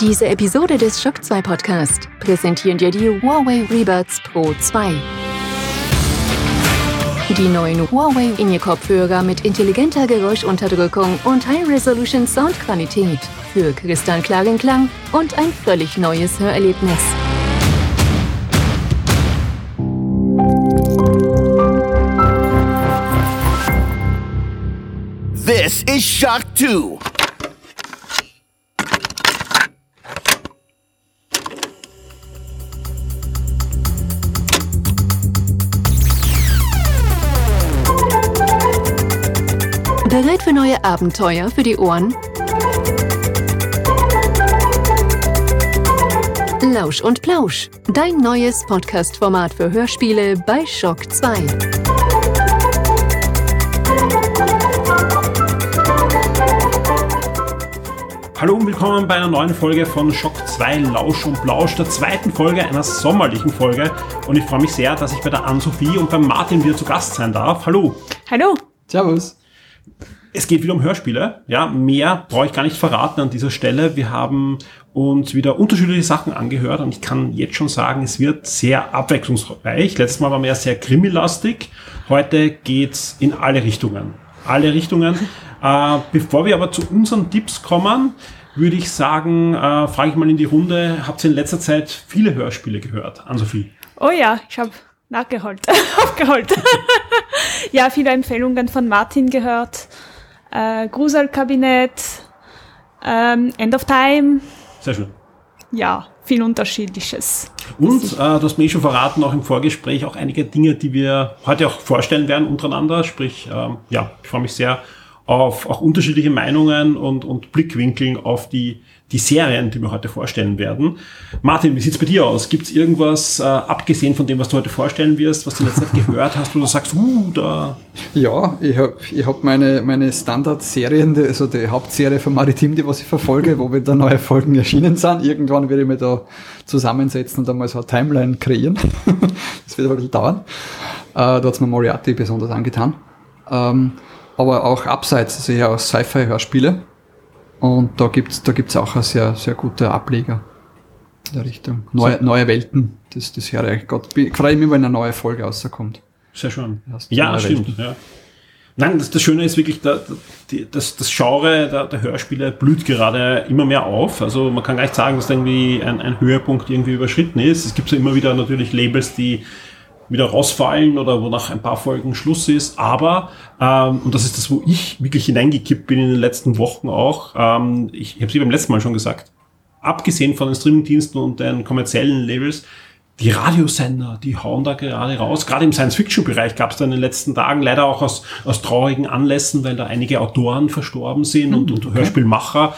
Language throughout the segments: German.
Diese Episode des Shock 2 Podcast präsentieren dir die Huawei Rebuds Pro 2. Die neuen Huawei In-Ear-Kopfhörer mit intelligenter Geräuschunterdrückung und High-Resolution Soundqualität für kristallklaren Klang und ein völlig neues Hörerlebnis. This is Shock 2. Bereit für neue Abenteuer für die Ohren? Lausch und Plausch, dein neues Podcast-Format für Hörspiele bei Shock 2. Hallo und willkommen bei einer neuen Folge von Schock 2 Lausch und Blausch, der zweiten Folge einer sommerlichen Folge. Und ich freue mich sehr, dass ich bei der Ann-Sophie und beim Martin wieder zu Gast sein darf. Hallo. Hallo. Servus. Es geht wieder um Hörspiele. Ja, mehr brauche ich gar nicht verraten an dieser Stelle. Wir haben uns wieder unterschiedliche Sachen angehört und ich kann jetzt schon sagen, es wird sehr abwechslungsreich. Letztes Mal wir ja sehr krimilastig. Heute geht's in alle Richtungen. Alle Richtungen. Äh, bevor wir aber zu unseren Tipps kommen, würde ich sagen, äh, frage ich mal in die Runde, habt ihr in letzter Zeit viele Hörspiele gehört? Ann-Sophie? Oh ja, ich habe nachgeholt, aufgeholt. ja, viele Empfehlungen von Martin gehört. Äh, Gruselkabinett, ähm, End of Time. Sehr schön. Ja, viel Unterschiedliches. Und äh, du hast mir eh schon verraten, auch im Vorgespräch, auch einige Dinge, die wir heute auch vorstellen werden untereinander. Sprich, ähm, ja, ich freue mich sehr auf auch unterschiedliche Meinungen und, und Blickwinkeln auf die, die Serien, die wir heute vorstellen werden. Martin, wie sieht's bei dir aus? Gibt's irgendwas, äh, abgesehen von dem, was du heute vorstellen wirst, was du in letzter Zeit gehört hast, wo du sagst, uh, da... Ja, ich habe ich hab meine, meine Standardserien, also die Hauptserie von Maritim, die was ich verfolge, wo wieder neue Folgen erschienen sind. Irgendwann werde ich mich da zusammensetzen und einmal so eine Timeline kreieren. das wird aber ein bisschen dauern. Äh, da hat's mir Moriarty besonders angetan. Ähm, aber auch abseits, also ja auch Sci-Fi-Hörspiele. Und da gibt's da gibt's auch eine sehr, sehr gute Ableger in der Richtung. Neue, neue Welten, das, das höre ich eigentlich Gott. Ich freue mich, wenn eine neue Folge rauskommt. Sehr schön. Ja, stimmt. Ja. Nein, das, das Schöne ist wirklich, da, die, das, das Genre der, der Hörspiele blüht gerade immer mehr auf. Also man kann gar nicht sagen, dass da irgendwie ein, ein Höhepunkt irgendwie überschritten ist. Es gibt ja immer wieder natürlich Labels, die wieder rausfallen oder wo nach ein paar Folgen Schluss ist. Aber, ähm, und das ist das, wo ich wirklich hineingekippt bin in den letzten Wochen auch, ähm, ich, ich habe sie beim letzten Mal schon gesagt, abgesehen von den Streamingdiensten und den kommerziellen Labels, die Radiosender, die hauen da gerade raus. Gerade im Science-Fiction-Bereich gab es da in den letzten Tagen leider auch aus, aus traurigen Anlässen, weil da einige Autoren verstorben sind und, und Hörspielmacher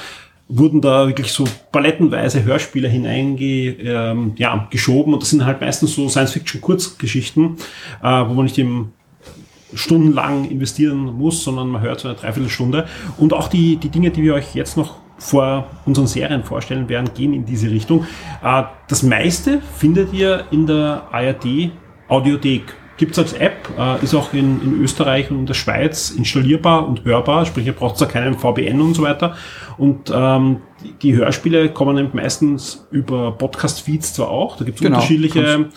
wurden da wirklich so palettenweise Hörspiele hineinge, ähm, ja, geschoben und das sind halt meistens so Science-Fiction-Kurzgeschichten, äh, wo man nicht im stundenlang investieren muss, sondern man hört so eine Dreiviertelstunde. Und auch die, die Dinge, die wir euch jetzt noch vor unseren Serien vorstellen werden, gehen in diese Richtung. Äh, Das meiste findet ihr in der ARD Audiothek. Gibt es als App, äh, ist auch in, in Österreich und in der Schweiz installierbar und hörbar, sprich ihr braucht da keinen VPN und so weiter. Und ähm, die, die Hörspiele kommen eben meistens über Podcast-Feeds zwar auch, da gibt es Genau, unterschiedliche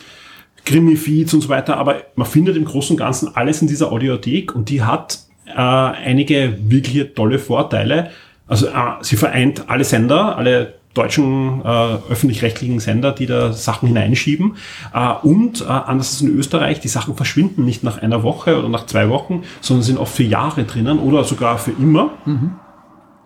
Krimi-Feeds und so weiter, aber man findet im Großen und Ganzen alles in dieser Audiothek und die hat äh, einige wirklich tolle Vorteile. Also äh, sie vereint alle Sender, alle deutschen äh, öffentlich-rechtlichen Sender, die da Sachen hineinschieben. Äh, und äh, anders als in Österreich, die Sachen verschwinden nicht nach einer Woche oder nach zwei Wochen, sondern sind oft für Jahre drinnen oder sogar für immer.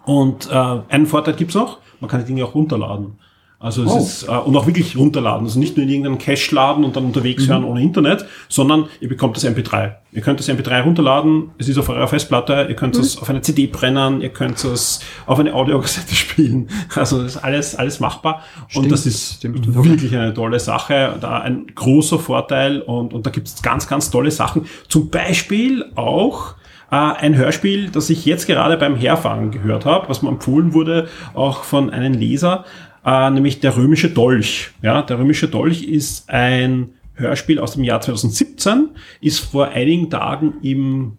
Und äh, einen Vorteil gibt's noch, man kann die Dinge auch runterladen. Also es Oh. ist, äh, und auch wirklich runterladen. Also nicht nur in irgendeinem Cache laden und dann unterwegs hören ohne Internet, sondern ihr bekommt das MP3. Ihr könnt das MP3 runterladen, es ist auf eurer Festplatte, ihr könnt es auf eine CD brennen, ihr könnt es auf eine Audiokassette spielen. Also das ist alles, alles machbar. und Stimmt, das ist stimmt. wirklich eine tolle Sache. Da ein großer Vorteil und, und da gibt's ganz, ganz tolle Sachen. Zum Beispiel auch äh, ein Hörspiel, das ich jetzt gerade beim Herfahren gehört habe, was mir empfohlen wurde, auch von einem Leser, äh, nämlich der römische Dolch. Ja, der römische Dolch ist ein Hörspiel aus dem Jahr 2017, ist vor einigen Tagen im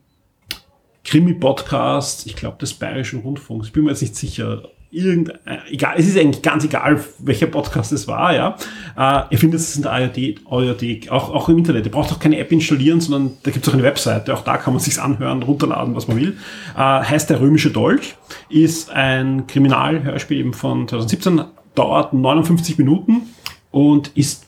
Krimi-Podcast, ich glaube des Bayerischen Rundfunks, bin mir jetzt nicht sicher, irgendein, egal, es ist eigentlich ganz egal, welcher Podcast es war, ja. Äh, ihr findet es in der ARD, ARD auch, auch im Internet. Ihr braucht auch keine App installieren, sondern da gibt es auch eine Webseite, auch da kann man sich's anhören, runterladen, was man will. Äh, heißt der Römische Dolch, ist ein Kriminalhörspiel eben von 2017, dauert 59 Minuten und ist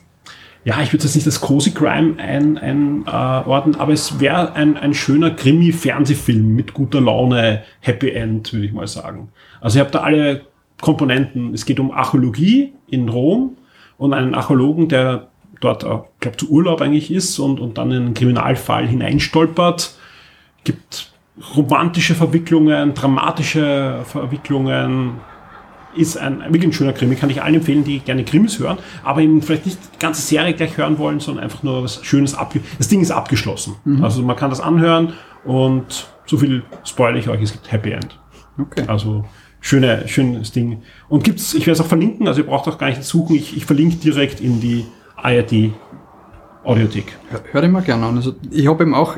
ja, ich würde jetzt nicht das Cozy Crime einordnen, ein, äh, aber es wäre ein, ein schöner Krimi-Fernsehfilm mit guter Laune, Happy End, würde ich mal sagen. Also ihr habt da alle Komponenten. Es geht um Archäologie in Rom und einen Archäologen, der dort, ich glaube, zu Urlaub eigentlich ist und, und dann in einen Kriminalfall hineinstolpert. Gibt romantische Verwicklungen, dramatische Verwicklungen, ist ein wirklich ein schöner Krimi. Kann ich allen empfehlen, die gerne Krimis hören, aber eben vielleicht nicht die ganze Serie gleich hören wollen, sondern einfach nur was Schönes abge Das Ding ist abgeschlossen. Mhm. Also man kann das anhören und so viel spoilere ich euch, es gibt Happy End. Okay. Also schöne, schönes Ding. Und gibt's, ich werde es auch verlinken, also ihr braucht auch gar nicht suchen, ich, ich verlinke direkt in die ARD Audiothek. Hör, hör ich mal gerne an. Also ich habe eben auch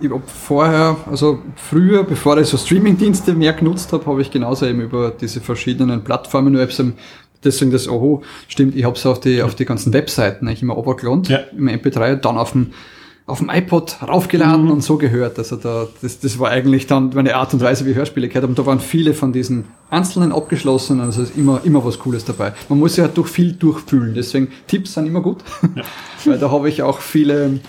ich habe vorher, also früher, bevor ich so Streaming-Dienste mehr genutzt habe, habe ich genauso eben über diese verschiedenen Plattformen Webs deswegen das, oh, stimmt, ich habe es auf die, auf die ganzen Webseiten ich immer runtergeladen, ja. im MP3 und dann auf dem, auf dem iPod raufgeladen mhm. und so gehört. Also da, das, das war eigentlich dann meine Art und Weise, wie ich Hörspiele gehört habe. Und da waren viele von diesen einzelnen abgeschlossen, also ist immer, immer was Cooles dabei. Man muss ja durch viel durchfühlen, deswegen Tipps sind immer gut, ja. weil da habe ich auch viele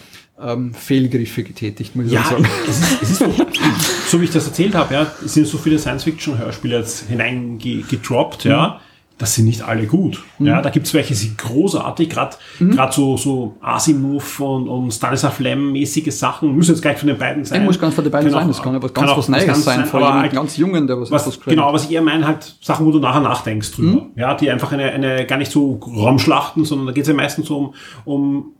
ähm, Fehlgriffe getätigt, muss ich ja, sagen. Es ist, es ist so, wie ich das erzählt habe, ja, sind so viele Science-Fiction-Hörspiele jetzt hineingedroppt, mhm. ja. Das sind nicht alle gut. Mhm. Ja, da gibt's welche, die sind großartig, gerade mhm. Grad so, so Asimov und, und Stanislav Lem-mäßige Sachen, müssen jetzt gleich von den beiden sein. Ich muss ganz von den beiden sein, das kann aber ganz was Neues sein, sein vor allem halt, ganz Jungen, der was, was Genau, was ich eher meine, halt Sachen, wo du nachher nachdenkst drüber. Mhm. Ja, die einfach eine, eine, gar nicht so Raumschlachten, sondern da geht's ja meistens um, um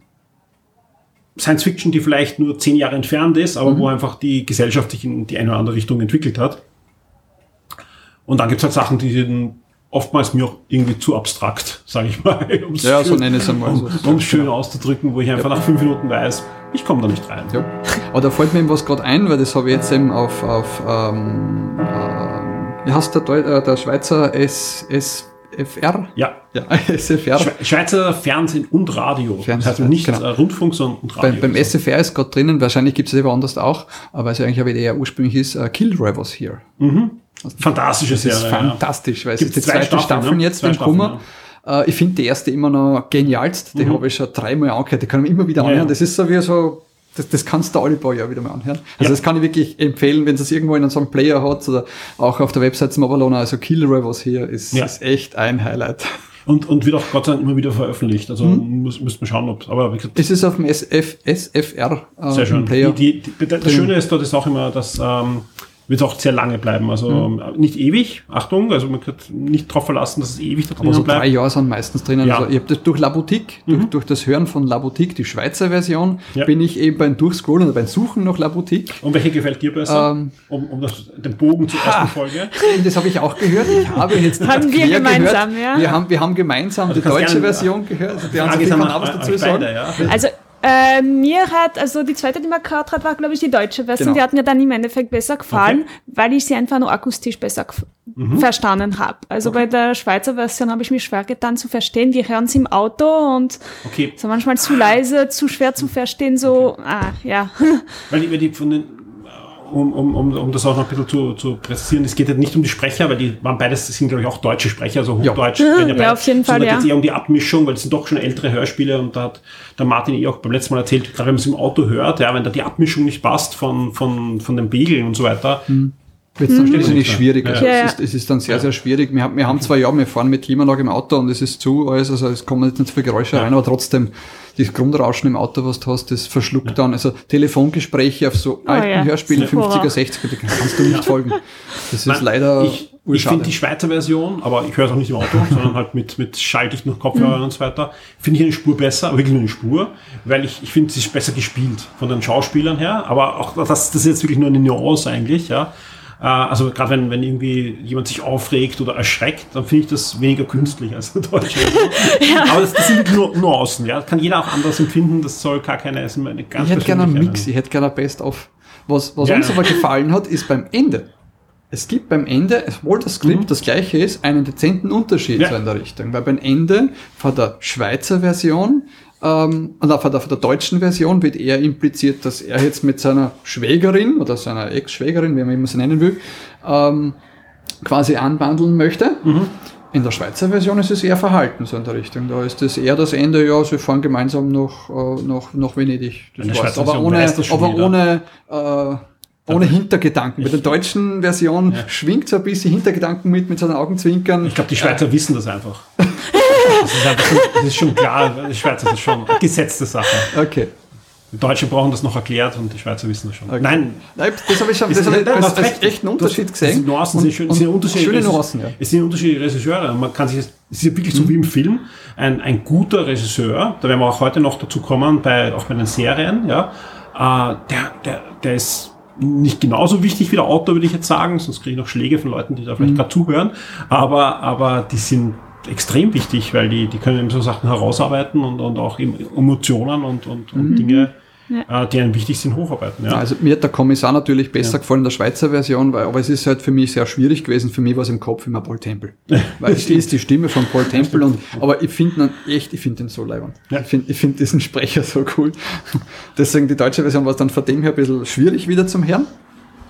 Science Fiction, die vielleicht nur zehn Jahre entfernt ist, aber mhm. wo einfach die Gesellschaft sich in die eine oder andere Richtung entwickelt hat. Und dann gibt es halt Sachen, die sind oftmals mir auch irgendwie zu abstrakt, sage ich mal. Ja, so nenne es einmal. Um, um schön ja. auszudrücken, wo ich einfach ja. nach fünf Minuten weiß, ich komme da nicht rein. Ja. Aber da fällt mir eben was gerade ein, weil das habe ich jetzt eben auf, auf ähm, äh, wie heißt der, Deu äh, der Schweizer S, S FR? Ja. ja SFR. Schweizer Fernsehen und Radio. Fernsehen, das heißt nicht genau. Rundfunk, sondern und Radio. Beim, beim SFR ist gerade drinnen, wahrscheinlich gibt es es woanders auch, aber es eigentlich aber eher ursprünglich ist, uh, Killjoy was here. Mhm. Fantastische Serie. Das ist fantastisch, weil es ist die zweite Staffel, Staffel ne? jetzt, wenn Kummer. Ja. Uh, ich finde die erste immer noch genialst, die mhm. habe ich schon dreimal angehört, die kann man immer wieder anhören. Ja, ja. Das ist so wie so das, das kannst du alle paar Jahre wieder mal anhören. Also ja. das kann ich wirklich empfehlen, wenn es irgendwo in so einem Player hat oder auch auf der Website zum Avalona, also Killer was hier ist, ja. ist echt ein Highlight. Und, und wird auch Gott sei Dank immer wieder veröffentlicht. Also mhm. muss, müsst man schauen, ob aber wie gesagt, es ist auf dem SF, SFR äh, Sehr schön. Player. Die, die, die, das Schöne ist dort ist auch immer, dass ähm, wird auch sehr lange bleiben. Also mhm. nicht ewig, Achtung, also man kann nicht darauf verlassen, dass es ewig da drin bleibt. Aber so drei Jahre sind meistens drinnen. Ja. Also ich habe das durch La Boutique, mhm. durch, durch, das Hören von La Boutique, die Schweizer Version, ja. bin ich eben beim Durchscrollen oder beim Suchen nach La Boutique. Und welche gefällt dir besser? Ähm, um, um das, den Bogen zur ersten Folge. Das habe ich auch gehört. Ich habe jetzt haben wir gemeinsam, gehört. ja. Wir haben, wir haben gemeinsam also die deutsche Version gehört. Also die Frage ist, kann was dazu sagen. Beide, ja. Also äh, mir hat, also die zweite, die man gehört hat, war, glaube ich, die deutsche Version. Genau. Die hat mir dann im Endeffekt besser gefallen, okay. weil ich sie einfach nur akustisch besser mhm. verstanden habe. Also okay. bei der Schweizer Version habe ich mich schwer getan zu verstehen. Wir hören sie im Auto und okay. so manchmal zu leise, zu schwer zu verstehen, so, ah, ja. Weil die, weil die von den um, um, um, um das auch noch ein bisschen zu, zu präzisieren, es geht halt nicht um die Sprecher, weil die waren beides, das sind glaube ich auch deutsche Sprecher, also Hochdeutsch. Ja, ja, ja auf jeden Fall, ja. Da geht es eher um die Abmischung, weil es sind doch schon ältere Hörspiele und da hat der Martin eh auch beim letzten Mal erzählt, gerade wenn man es im Auto hört, ja, wenn da die Abmischung nicht passt von, von, von den Begeln und so weiter, mhm. Wird dann mhm. nicht schwierig. Also ja. es, ist, es ist dann sehr, sehr schwierig. Wir haben, wir haben zwei Jahre, wir fahren mit Klimaanlage im Auto und es ist zu alles, also es kommen jetzt nicht so viele Geräusche rein, aber trotzdem das Grundrauschen im Auto, was du hast, das verschluckt ja. dann. Also Telefongespräche auf so oh, alten ja. Hörspielen, 50er, 60er, die kannst du nicht folgen. Das ist Nein, leider. Ich, ich finde die Schweizer Version, aber ich höre es auch nicht im Auto, sondern halt mit, mit Schalldicht noch Kopfhörern mhm. und so weiter, finde ich eine Spur besser, wirklich nur eine Spur, weil ich, ich finde, sie ist besser gespielt von den Schauspielern her, aber auch das, das ist jetzt wirklich nur eine Nuance eigentlich, ja. Äh, also gerade wenn, wenn irgendwie jemand sich aufregt oder erschreckt, dann finde ich das weniger künstlich als der deutsche. ja. Aber das, das sind nur Nuancen, ja. Das kann jeder auch anders empfinden, das soll gar keine, ist eine ganz Ich hätte gerne einen Mix, ich hätte gerne ein Best-of. Was, was ja. uns aber gefallen hat, ist beim Ende. Es gibt beim Ende, obwohl das Skript Mhm. das gleiche ist, einen dezenten Unterschied Ja. so in der Richtung. Weil beim Ende von der Schweizer Version, ähm, oder von der, von der deutschen Version wird eher impliziert, dass er jetzt mit seiner Schwägerin oder seiner Ex-Schwägerin, wie man immer sie nennen will, ähm, quasi anbandeln möchte. Mhm. In der Schweizer Version ist es eher verhalten, so in der Richtung. Da ist es eher das Ende, ja, sie fahren gemeinsam nach, äh, nach, nach Venedig. Das war's. Aber ohne, aber ohne, äh, ohne Hintergedanken. Bei der deutschen Version schwingt so ein bisschen Hintergedanken mit, mit seinen Augenzwinkern. Ich glaube, die Schweizer wissen das einfach. Das ist, einfach schon, das ist schon klar. Die Schweizer das ist schon gesetzte Sache. Okay. Die Deutschen brauchen das noch erklärt und die Schweizer wissen das schon. okay. Nein, Nein, das habe ich schon das ich nein, als, recht. echten Unterschied Das- gesehen. Nuancen sind schön. sind unterschiedliche schöne Nuancen, ja. Es sind unterschiedliche Regisseure. Man kann sich, es ist ja wirklich so wie im Film. Ein, ein guter Regisseur, da werden wir auch heute noch dazu kommen, bei, auch bei den Serien, ja, äh, der, der, der ist nicht genauso wichtig wie der Autor, würde ich jetzt sagen, sonst kriege ich noch Schläge von Leuten, die da Mhm. vielleicht gerade zuhören. Aber, aber die sind extrem wichtig, weil die, die können eben so Sachen herausarbeiten und, und auch Emotionen und, und, und Dinge, äh, die einem wichtig sind, hocharbeiten. Ja. Also mir hat der Kommissar natürlich besser gefallen in der Schweizer Version, weil, aber es ist halt für mich sehr schwierig gewesen. Für mich war es im Kopf immer Paul Temple. Weil es ist die Stimme von Paul Temple und, aber ich finde ihn echt, ich finde ihn so leibend. Ja. Ich finde ich find diesen Sprecher so cool. Deswegen die deutsche Version war es dann von dem her ein bisschen schwierig wieder zum Hören,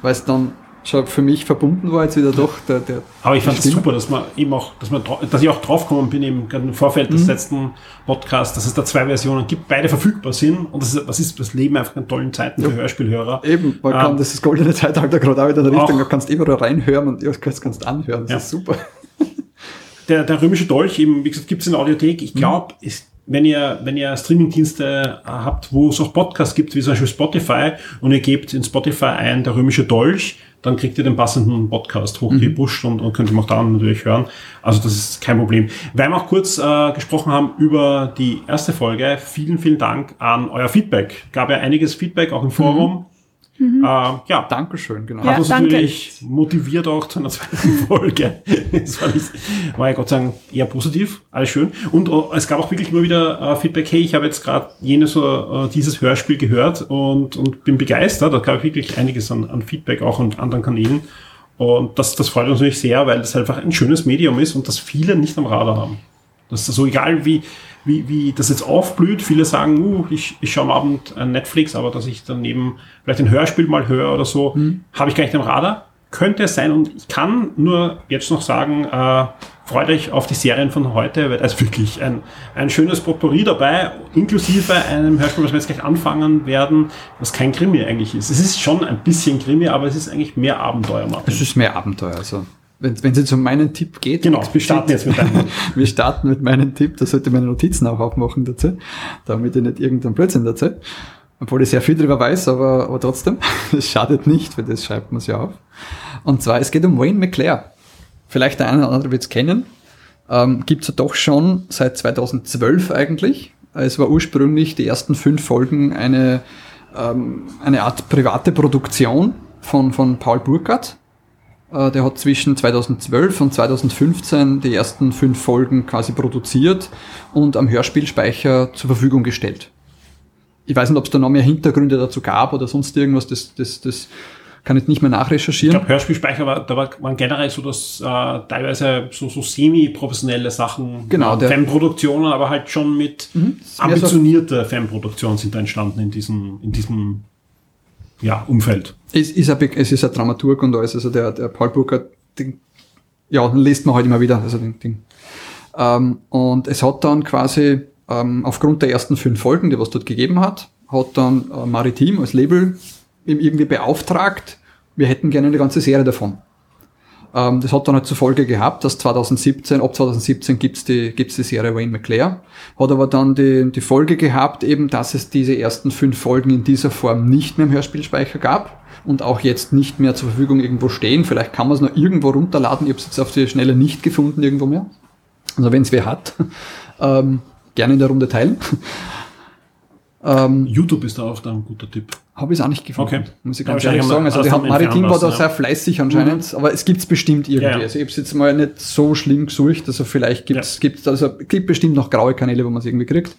weil es dann schon für mich verbunden war jetzt wieder doch der, der Aber ich fand es super, dass man eben auch, dass man, dass ich auch draufgekommen bin eben gerade im Vorfeld Mhm. des letzten Podcasts, dass es da zwei Versionen gibt, beide verfügbar sind und das ist, das ist das Leben einfach in tollen Zeiten für Hörspielhörer. Eben, man Ähm, kann das, das goldene Zeitalter gerade auch wieder in der Richtung, da kannst du überall reinhören und ja, das kannst, kannst anhören, das Ja. ist super. Der, der römische Dolch, eben, wie gesagt, gibt es in der Audiothek. Mhm. Ich glaube, wenn ihr, wenn ihr Streamingdienste äh, habt, wo es auch Podcasts gibt, wie zum Beispiel Spotify, und ihr gebt in Spotify ein, der römische Dolch, dann kriegt ihr den passenden Podcast hochgepusht und, und könnt ihn auch dann natürlich hören. Also das ist kein Problem. Weil wir auch kurz äh, gesprochen haben über die erste Folge, vielen, vielen Dank an euer Feedback. Gab ja einiges Feedback auch im Forum. Äh, ja, Dankeschön, genau. Ja, hat uns danke. natürlich motiviert auch zu einer zweiten Folge. Das war, nicht, war ja Gott sei Dank eher positiv, alles schön. Und äh, es gab auch wirklich immer wieder äh, Feedback, hey, ich habe jetzt gerade jenes oder äh, dieses Hörspiel gehört und, und bin begeistert. Da gab es wirklich einiges an, an Feedback auch und anderen Kanälen. Und das, das freut uns natürlich sehr, weil das einfach ein schönes Medium ist und das viele nicht am Radar haben. Das ist so egal, wie, wie, wie das jetzt aufblüht. Viele sagen, uh, ich, ich schaue am Abend ein Netflix, aber dass ich daneben vielleicht ein Hörspiel mal höre oder so, habe ich gar nicht am Radar. Könnte es sein und ich kann nur jetzt noch sagen, äh, freut euch auf die Serien von heute, weil da ist wirklich ein, ein schönes Potpourri dabei, inklusive einem Hörspiel, was wir jetzt gleich anfangen werden, was kein Krimi eigentlich ist. Es ist schon ein bisschen Krimi, aber es ist eigentlich mehr Abenteuer, Martin. Es ist mehr Abenteuer. Also, wenn wenn es jetzt um meinen Tipp geht, Genau, wir starten jetzt mit deinem. wir starten mit meinem Tipp. Da sollte ich meine Notizen auch aufmachen dazu, damit ich nicht irgendeinen Blödsinn dazu. Obwohl ich sehr viel darüber weiß, aber, aber trotzdem, es schadet nicht, weil das schreibt man sich auf. Und zwar, es geht um Wayne McClare. Vielleicht der eine oder andere wird es kennen. Ähm, Gibt es ja doch schon seit 2012 eigentlich. Es war ursprünglich die ersten fünf Folgen eine, ähm, eine Art private Produktion von, von Paul Burkhardt. Äh, Der hat zwischen 2012 und 2015 die ersten fünf Folgen quasi produziert und am Hörspielspeicher zur Verfügung gestellt. Ich weiß nicht, ob es da noch mehr Hintergründe dazu gab oder sonst irgendwas, das, das, das kann ich nicht mehr Ich nachrecherchieren. glaube, Hörspielspeicher war, da war, waren generell so, dass äh, teilweise so, so semi-professionelle Sachen, Genau, äh, der- Fanproduktionen, aber halt schon mit ist mehr so- Fanproduktionen sind da entstanden in diesem, in diesem ja, Umfeld. Es ist ein, es ist ein Dramaturg und alles, also der, der Paul Burkhardt, den, ja, den liest man halt immer wieder, also den, den. Ähm, und es hat dann quasi, ähm, aufgrund der ersten fünf Folgen, die was dort gegeben hat, hat dann äh, Maritim als Label irgendwie beauftragt, wir hätten gerne eine ganze Serie davon. Ähm, das hat dann halt zur Folge gehabt, dass 2017, ab 2017 gibt's die, gibt's die Serie Wayne McClare. Hat aber dann die, die Folge gehabt, eben, dass es diese ersten fünf Folgen in dieser Form nicht mehr im Hörspielspeicher gab und auch jetzt nicht mehr zur Verfügung irgendwo stehen. Vielleicht kann man es noch irgendwo runterladen. Ich habe es jetzt auf die Schnelle nicht gefunden irgendwo mehr. Also wenn es wer hat, ähm, gerne in der Runde teilen. Ähm, YouTube ist da auch da ein guter Tipp. habe ich es auch nicht gefunden, Okay. muss ich Ja, ganz ehrlich sagen. Also die haben, Maritim war da lassen, sehr ja. fleißig anscheinend, aber es gibt's bestimmt irgendwie. Ja, ja. Also ich habe es jetzt mal nicht so schlimm gesucht, also vielleicht gibt's Ja. gibt's also es gibt bestimmt noch graue Kanäle, wo man es irgendwie kriegt.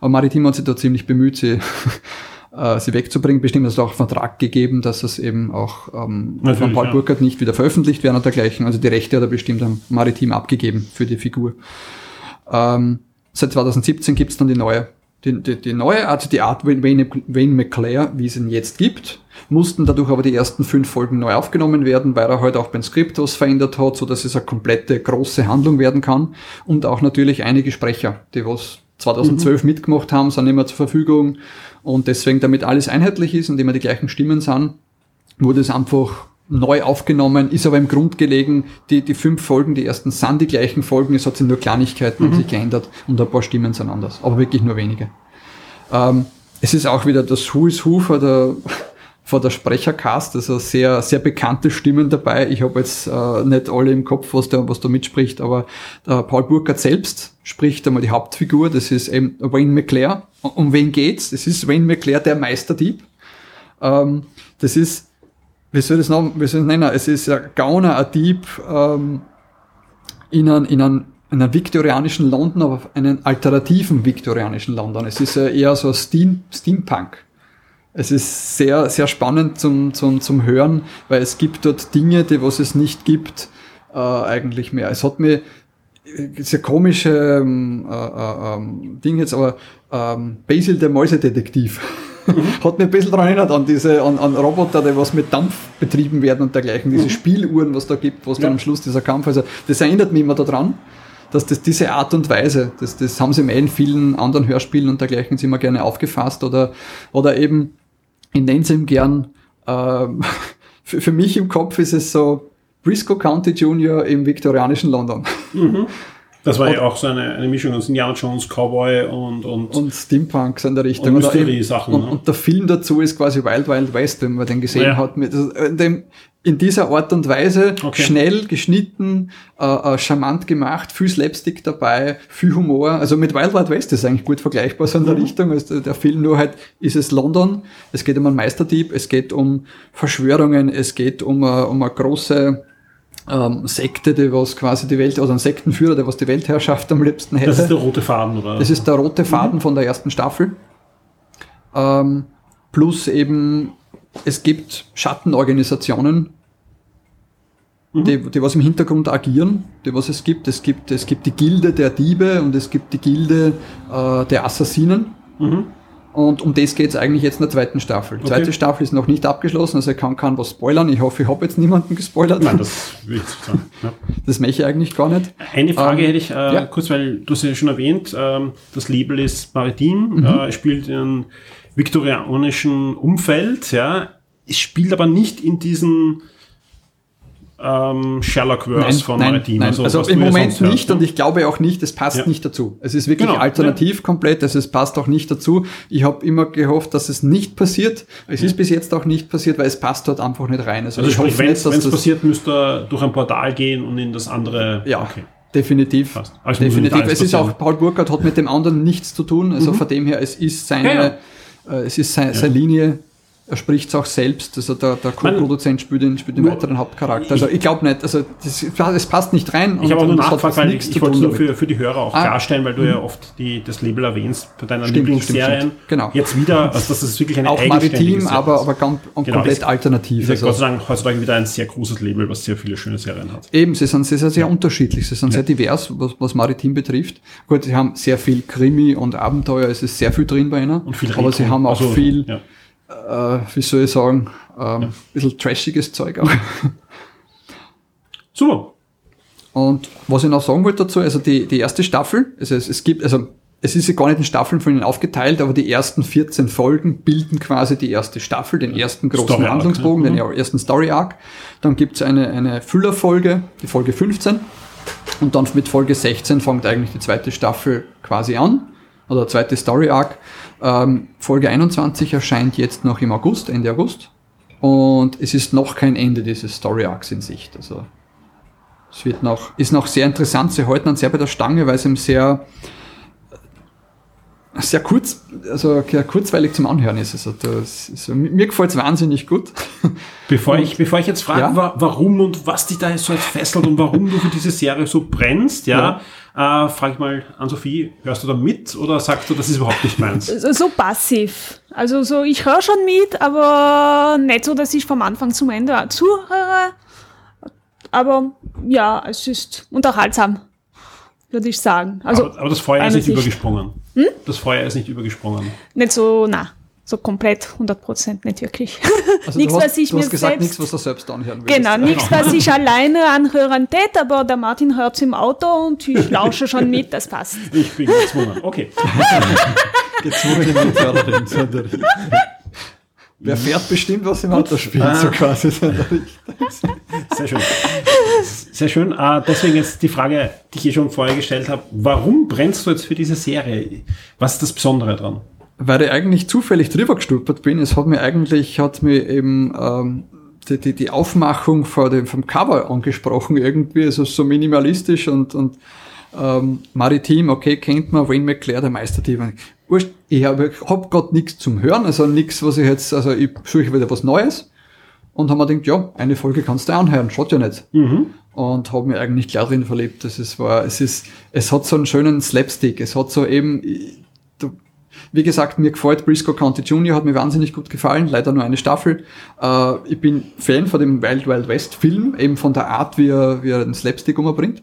Aber Maritim hat sich da ziemlich bemüht, sie äh, sie wegzubringen. Bestimmt ist es auch Vertrag gegeben, dass es eben auch ähm, von Paul ja. Burkhardt nicht wieder veröffentlicht werden und dergleichen. Also die Rechte hat er bestimmt am Maritim abgegeben für die Figur. Ähm, seit 2017 gibt es dann die neue die, die, die neue Art, die Art Wayne, Wayne McClare, wie es ihn jetzt gibt, mussten dadurch aber die ersten fünf Folgen neu aufgenommen werden, weil er heute halt auch beim Skript was verändert hat, so dass es eine komplette große Handlung werden kann und auch natürlich einige Sprecher, die was 2012 mhm. mitgemacht haben, sind immer zur Verfügung und deswegen, damit alles einheitlich ist und immer die gleichen Stimmen sind, wurde es einfach neu aufgenommen, ist aber im Grund gelegen, die, die fünf Folgen, die ersten sind die gleichen Folgen, es hat sich nur Kleinigkeiten mhm. sich geändert und ein paar Stimmen sind anders, aber wirklich nur wenige. Ähm, es ist auch wieder das Who is Who vor der, vor der Sprechercast, also sehr, sehr bekannte Stimmen dabei. Ich habe jetzt äh, nicht alle im Kopf, was da, was da mitspricht, aber äh, Paul Burkhardt selbst spricht einmal die Hauptfigur, das ist eben Wayne McClare. Um wen geht's? Das ist Wayne McClare, der Meisterdieb. Ähm, das ist wie soll ich das noch, wie soll ich nennen? Es ist ein Gauner, ein Dieb ähm, in einem, in einem in einem viktorianischen London, aber einen alternativen viktorianischen London. Es ist eher so Steam, Steampunk. Es ist sehr, sehr spannend zum, zum, zum Hören, weil es gibt dort Dinge, die was es nicht gibt, äh, eigentlich mehr. Es hat mir sehr komische ähm, äh, äh, ähm, Ding jetzt, aber ähm, Basil der Mäusedetektiv Hat mich ein bisschen daran erinnert, an diese, an, an Roboter, die was mit Dampf betrieben werden und dergleichen, diese mhm. Spieluhren, was da gibt, was ja. dann am Schluss dieser Kampf, also das erinnert mich immer daran, dass das diese Art und Weise, das, das haben sie in vielen anderen Hörspielen und dergleichen immer gerne aufgefasst oder, oder eben, ich nenne es ihm gern, äh, für, für mich im Kopf ist es so, Briscoe County Junior im viktorianischen London. Mhm. Das war und, ja auch so eine, eine Mischung aus Indiana Jones, Cowboy und, und, und Steampunk in der Richtung. Und Mystery-Sachen. Und, ne? und, der Film dazu ist quasi Wild Wild West, wenn man den gesehen ja. hat. Mit, also in, dem, in dieser Art und Weise, okay. schnell geschnitten, äh, äh, charmant gemacht, viel Slapstick dabei, viel Humor. Also mit Wild Wild West ist eigentlich gut vergleichbar so in der mhm. Richtung. Also der Film nur halt, ist es London, es geht um einen Meisterdieb, es geht um Verschwörungen, es geht um, uh, um eine große ähm, Sekte, die was quasi die Welt, also ein Sektenführer, der was die Weltherrschaft am liebsten hätte. Das ist der rote Faden, oder? Das ist der rote Faden mhm. von der ersten Staffel. Ähm, plus eben, es gibt Schattenorganisationen, mhm. die, die was im Hintergrund agieren, die was es gibt. Es gibt, es gibt die Gilde der Diebe und es gibt die Gilde äh, der Assassinen. Mhm. Und um das geht es eigentlich jetzt in der zweiten Staffel. Die okay. zweite Staffel ist noch nicht abgeschlossen, also ich kann, kann was spoilern. Ich hoffe, ich habe jetzt niemanden gespoilert. Nein, das will ich nicht sagen. Ja. Das möchte ich eigentlich gar nicht. Eine Frage ähm, hätte ich äh, ja. kurz, weil du hast ja schon erwähnt, ähm, das Label ist Maritim, mhm. äh, spielt in einem viktorianischen Umfeld, ja. Es spielt aber nicht in diesen ähm, Sherlock-Verse von nein, Maritim. Nein. Also, also im Moment nicht hört, und ne? ich glaube auch nicht, es passt ja. nicht dazu. Es ist wirklich genau, alternativ ja. komplett, also es passt auch nicht dazu. Ich habe immer gehofft, dass es nicht passiert. Es ja. ist bis jetzt auch nicht passiert, weil es passt dort einfach nicht rein. Also, also ich hoffe, wenn es passiert, müsste er durch ein Portal gehen und in das andere... Ja. Okay. Definitiv. Also Definitiv. Es ist auch, Paul Burkhardt hat mit dem anderen nichts zu tun. Also mhm. von dem her, es ist seine, äh, es ist seine, seine Linie er spricht es auch selbst, also der, der Co-Produzent spielt den, spielt den weiteren Hauptcharakter. Also ich glaube nicht, also das, das, passt nicht rein. Ich habe auch nur nachgefragt, weil ich, ich wollte nur für, für die Hörer auch ah, klarstellen, weil du ja oft die, das Label erwähnst bei deiner stimmt, Lieblingsserien. Stimmt, stimmt. Genau. Jetzt wieder, also das ist wirklich eine Auch maritim, aber, aber ganz, genau, komplett ist, alternativ. Also. Gott sei Dank heutzutage wieder ein sehr großes Label, was sehr viele schöne Serien hat. Eben, sie sind sehr, sehr, sehr ja. unterschiedlich, sie sind ja. sehr divers, was, was maritim betrifft. Gut, sie haben sehr viel Krimi und Abenteuer, es ist sehr viel drin bei ihnen. Und viel aber sie haben auch also, viel... Ja äh, wie soll ich sagen, ähm, ein bisschen trashiges Zeug auch. Super. Und was ich noch sagen wollte dazu, also die, die erste Staffel, also es, es gibt, also es ist ja gar nicht in Staffeln von ihnen aufgeteilt, aber die ersten 14 Folgen bilden quasi die erste Staffel, den ersten großen Story Handlungsbogen, ja. den mhm. ersten Story Arc. Dann gibt's eine, eine Füllerfolge, die Folge 15. Und dann mit Folge 16 fängt eigentlich die zweite Staffel quasi an, oder zweite Story Arc. Ähm, Folge 21 erscheint jetzt noch im August, Ende August. Und es ist noch kein Ende dieses Story Arcs in Sicht. Also es wird noch, ist noch sehr interessant. Sie halten dann sehr bei der Stange, weil es eben sehr sehr kurz, also sehr kurzweilig zum Anhören ist. Also das ist, mir gefällt es wahnsinnig gut. Bevor ich, bevor ich jetzt frage, ja? wa warum und was dich da jetzt so jetzt fesselt und warum du für diese Serie so brennst, ja, ja. Äh, frage ich mal an Sophie, hörst du da mit oder sagst du, das ist überhaupt nicht meins? So passiv. Also so, ich höre schon mit, aber nicht so, dass ich vom Anfang zum Ende zuhöre. Aber ja, es ist unterhaltsam würde ich sagen. Also, aber, aber das Feuer ist nicht Sicht. übergesprungen. Hm? Das Feuer ist nicht übergesprungen. Nicht so, na, so komplett, 100 Prozent, nicht wirklich. Also nichts, was ich du mir hast gesagt, nichts, was er selbst anhören will. Genau, nichts, was ich alleine anhören tät, aber der Martin hört es im Auto und ich lausche schon mit, das passt. Ich bin gezwungen, okay. Gezwungene Mithörerin, Wer fährt bestimmt, was im Auto spielt, ah. so quasi. Sehr schön. Sehr schön. Uh, deswegen jetzt die Frage, die ich eh schon vorher gestellt habe. Warum brennst du jetzt für diese Serie? Was ist das Besondere dran? Weil ich eigentlich zufällig drüber gestolpert bin. Es hat mir eigentlich, hat mir eben ähm, die, die, die Aufmachung vor dem, vom Cover angesprochen irgendwie. Also so minimalistisch und, und ähm, maritim, okay, kennt man Wayne McClare, der Meisterdieb. Wurscht, ich habe hab grad nichts zum Hören, also nichts, was ich jetzt, also ich suche wieder was Neues und haben mir gedacht, ja, eine Folge kannst du anhören, schaut ja nicht. Mhm. Und habe mir eigentlich klar drin verliebt. Das ist, war, es ist, es hat so einen schönen Slapstick, es hat so eben, wie gesagt, mir gefällt Briscoe County Junior, hat mir wahnsinnig gut gefallen, leider nur eine Staffel. Äh, ich bin Fan von dem Wild Wild West Film, eben von der Art, wie er, wie er den Slapstick umbringt.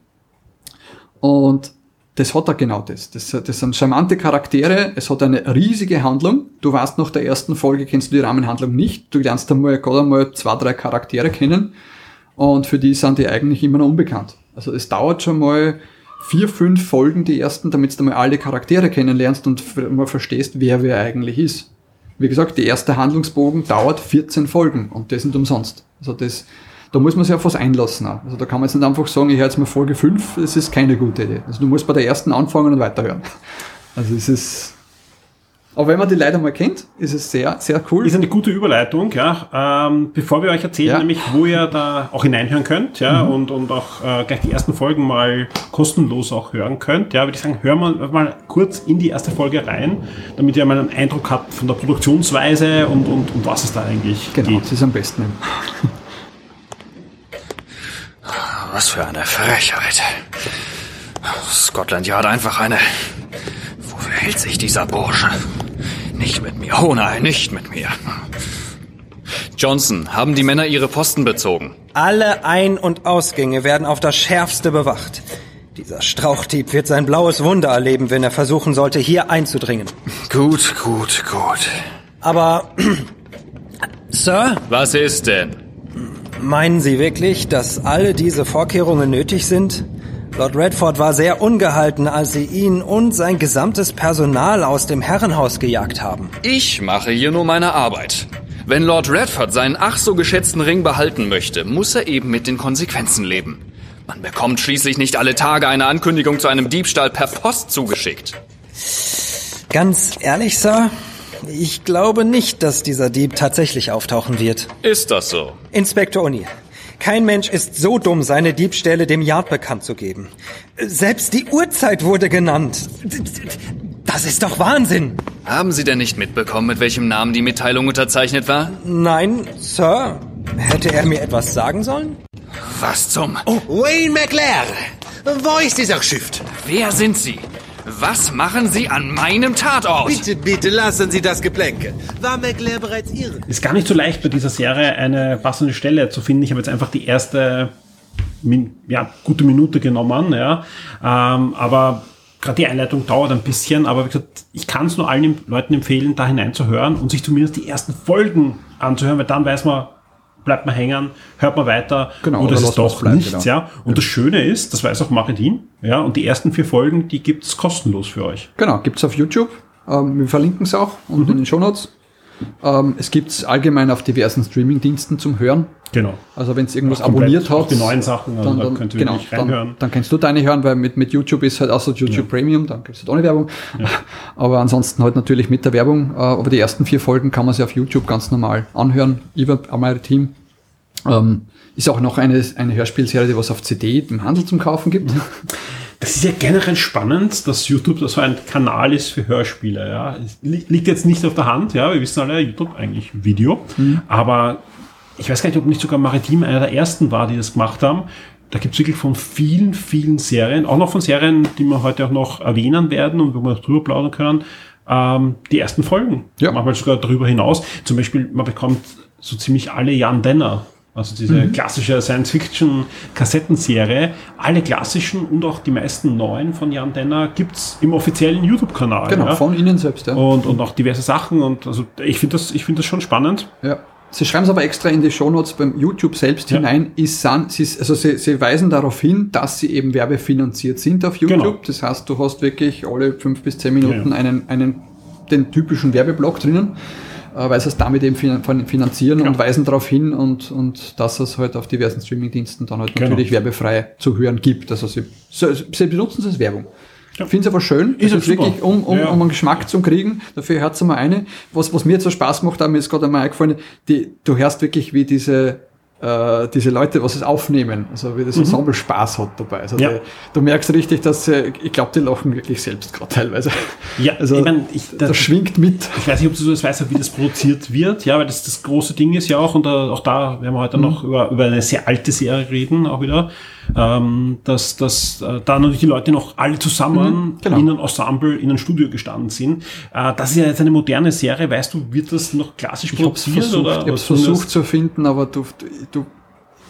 Und das hat er genau das. das. Das sind charmante Charaktere, es hat eine riesige Handlung. Du weißt nach der ersten Folge, kennst du die Rahmenhandlung nicht. Du lernst einmal gerade einmal zwei, drei Charaktere kennen und für die sind die eigentlich immer noch unbekannt. Also es dauert schon mal vier, fünf Folgen, die ersten, damit du mal alle Charaktere kennenlernst und mal verstehst, wer wer eigentlich ist. Wie gesagt, die erste Handlungsbogen dauert 14 Folgen und das sind umsonst. Also das, da muss man sich auf was einlassen. Auch. Also da kann man jetzt nicht einfach sagen, ich höre jetzt mal Folge 5, das ist keine gute Idee. Also du musst bei der ersten anfangen und weiterhören. Also es ist, aber wenn man die Leute mal kennt, ist es sehr, sehr cool. Ist eine gute Überleitung, ja. Ähm, bevor wir euch erzählen, ja. nämlich, wo ihr da auch hineinhören könnt, ja, mhm. und, und auch äh, gleich die ersten Folgen mal kostenlos auch hören könnt, ja, würde ich sagen, hören wir mal kurz in die erste Folge rein, damit ihr mal einen Eindruck habt von der Produktionsweise und, und, und was es da eigentlich genau, geht. das ist am besten. Was für eine Frechheit. Scotland Yard einfach eine... Wofür hält sich dieser Bursche? Nicht mit mir. Oh nein, nicht mit mir. Johnson, haben die Männer ihre Posten bezogen? Alle Ein- und Ausgänge werden auf das Schärfste bewacht. Dieser Strauchdieb wird sein blaues Wunder erleben, wenn er versuchen sollte, hier einzudringen. Gut, gut, gut. Aber, Sir? Was ist denn? Meinen Sie wirklich, dass alle diese Vorkehrungen nötig sind? Lord Redford war sehr ungehalten, als Sie ihn und sein gesamtes Personal aus dem Herrenhaus gejagt haben. Ich mache hier nur meine Arbeit. Wenn Lord Redford seinen ach so geschätzten Ring behalten möchte, muss er eben mit den Konsequenzen leben. Man bekommt schließlich nicht alle Tage eine Ankündigung zu einem Diebstahl per Post zugeschickt. Ganz ehrlich, Sir, ich glaube nicht, dass dieser Dieb tatsächlich auftauchen wird. Ist das so? Inspektor O'Neill. Kein Mensch ist so dumm, seine Diebstähle dem Yard bekannt zu geben. Selbst die Uhrzeit wurde genannt. Das ist doch Wahnsinn. Haben Sie denn nicht mitbekommen, mit welchem Namen die Mitteilung unterzeichnet war? Nein, Sir. Hätte er mir etwas sagen sollen? Was zum... Oh, Wayne McLaren. Wo ist dieser Schiff? Wer sind Sie? Was machen Sie an meinem Tatort? Bitte, bitte, lassen Sie das Geplänke. War McLear bereits Ihre? Ist gar nicht so leicht bei dieser Serie eine passende Stelle zu finden. Ich habe jetzt einfach die erste ja, gute Minute genommen, ja. Ähm, aber gerade die Einleitung dauert ein bisschen, aber wie gesagt, ich kann es nur allen Leuten empfehlen, da hineinzuhören und sich zumindest die ersten Folgen anzuhören, weil dann weiß man, bleibt man hängen, hört man weiter genau, oder es ist doch bleiben, nichts, genau. ja. Und ja. das Schöne ist, das weiß auch Marketing, ja, und die ersten vier Folgen, die gibt's kostenlos für euch. Genau, gibt's auf YouTube. Ähm, wir verlinken es auch unten mhm. in den Shownotes. Ähm, es gibt's allgemein auf diversen Streaming-Diensten zum Hören. Genau. Also wenn es irgendwas abonniert hat, die neuen Sachen, also dann, dann, könnt ihr genau, reinhören. Dann, dann kannst du deine hören, weil mit, mit YouTube ist halt auch so YouTube ja. Premium, dann gibt es halt ohne Werbung. Ja. Aber ansonsten halt natürlich mit der Werbung. Äh, aber die ersten vier Folgen kann man sich auf YouTube ganz normal anhören, über Team. Ähm, ist auch noch eine, eine Hörspielserie, die was auf CD im Handel zum Kaufen gibt. das ist ja generell spannend, dass YouTube so ein Kanal ist für Hörspiele. Ja. liegt jetzt nicht auf der Hand, ja, wir wissen alle, YouTube eigentlich Video, mhm. aber ich weiß gar nicht, ob nicht sogar Maritim einer der ersten war, die das gemacht haben. Da gibt es wirklich von vielen, vielen Serien, auch noch von Serien, die wir heute auch noch erwähnen werden und wo wir drüber plaudern können, ähm, die ersten Folgen. Ja. Manchmal sogar darüber hinaus. Zum Beispiel, man bekommt so ziemlich alle Jan Denner also diese mhm. klassische Science-Fiction-Kassettenserie, alle klassischen und auch die meisten neuen von Jan Denner gibt es im offiziellen YouTube-Kanal. Genau, ja. von Ihnen selbst, ja. Und, und auch diverse Sachen. Und also ich finde das, ich find das schon spannend. Ja. Sie schreiben es aber extra in die Shownotes beim YouTube selbst ja. hinein. Ist, sie, also sie, sie weisen darauf hin, dass sie eben werbefinanziert sind auf YouTube. Genau. Das heißt, du hast wirklich alle fünf bis zehn Minuten ja, einen, einen, den typischen Werbeblock drinnen. Äh, weil sie es damit eben finanzieren genau. und weisen darauf hin und, und dass es halt auf diversen Streamingdiensten dann halt genau. natürlich werbefrei zu hören gibt. Also sie, sie benutzen es als Werbung. Ja. Finde es aber schön, ist es wirklich, um, um, ja. um einen Geschmack zu kriegen, dafür hört es mal eine. Was, was mir jetzt so Spaß macht, mir ist gerade einmal eingefallen, die, du hörst wirklich, wie diese äh, diese Leute, was es aufnehmen, also wie das mhm. Ensemble Spaß hat dabei. Also ja. die, du merkst richtig, dass sie, ich glaube, die lachen wirklich selbst gerade teilweise. Ja, also ich mein, ich, das, das, schwingt mit. Ich weiß nicht, ob du das weißt, wie das produziert wird, ja, weil das das große Ding ist ja auch, und da, auch da werden wir heute mhm. noch über, über eine sehr alte Serie reden, auch wieder ähm, dass, dass äh, da natürlich die Leute noch alle zusammen mhm, genau. in einem Ensemble, in einem Studio gestanden sind. Äh, das ist ja jetzt eine moderne Serie. Weißt du, wird das noch klassisch ich produziert? Versucht, oder, ich habe es versucht zu finden, aber du, du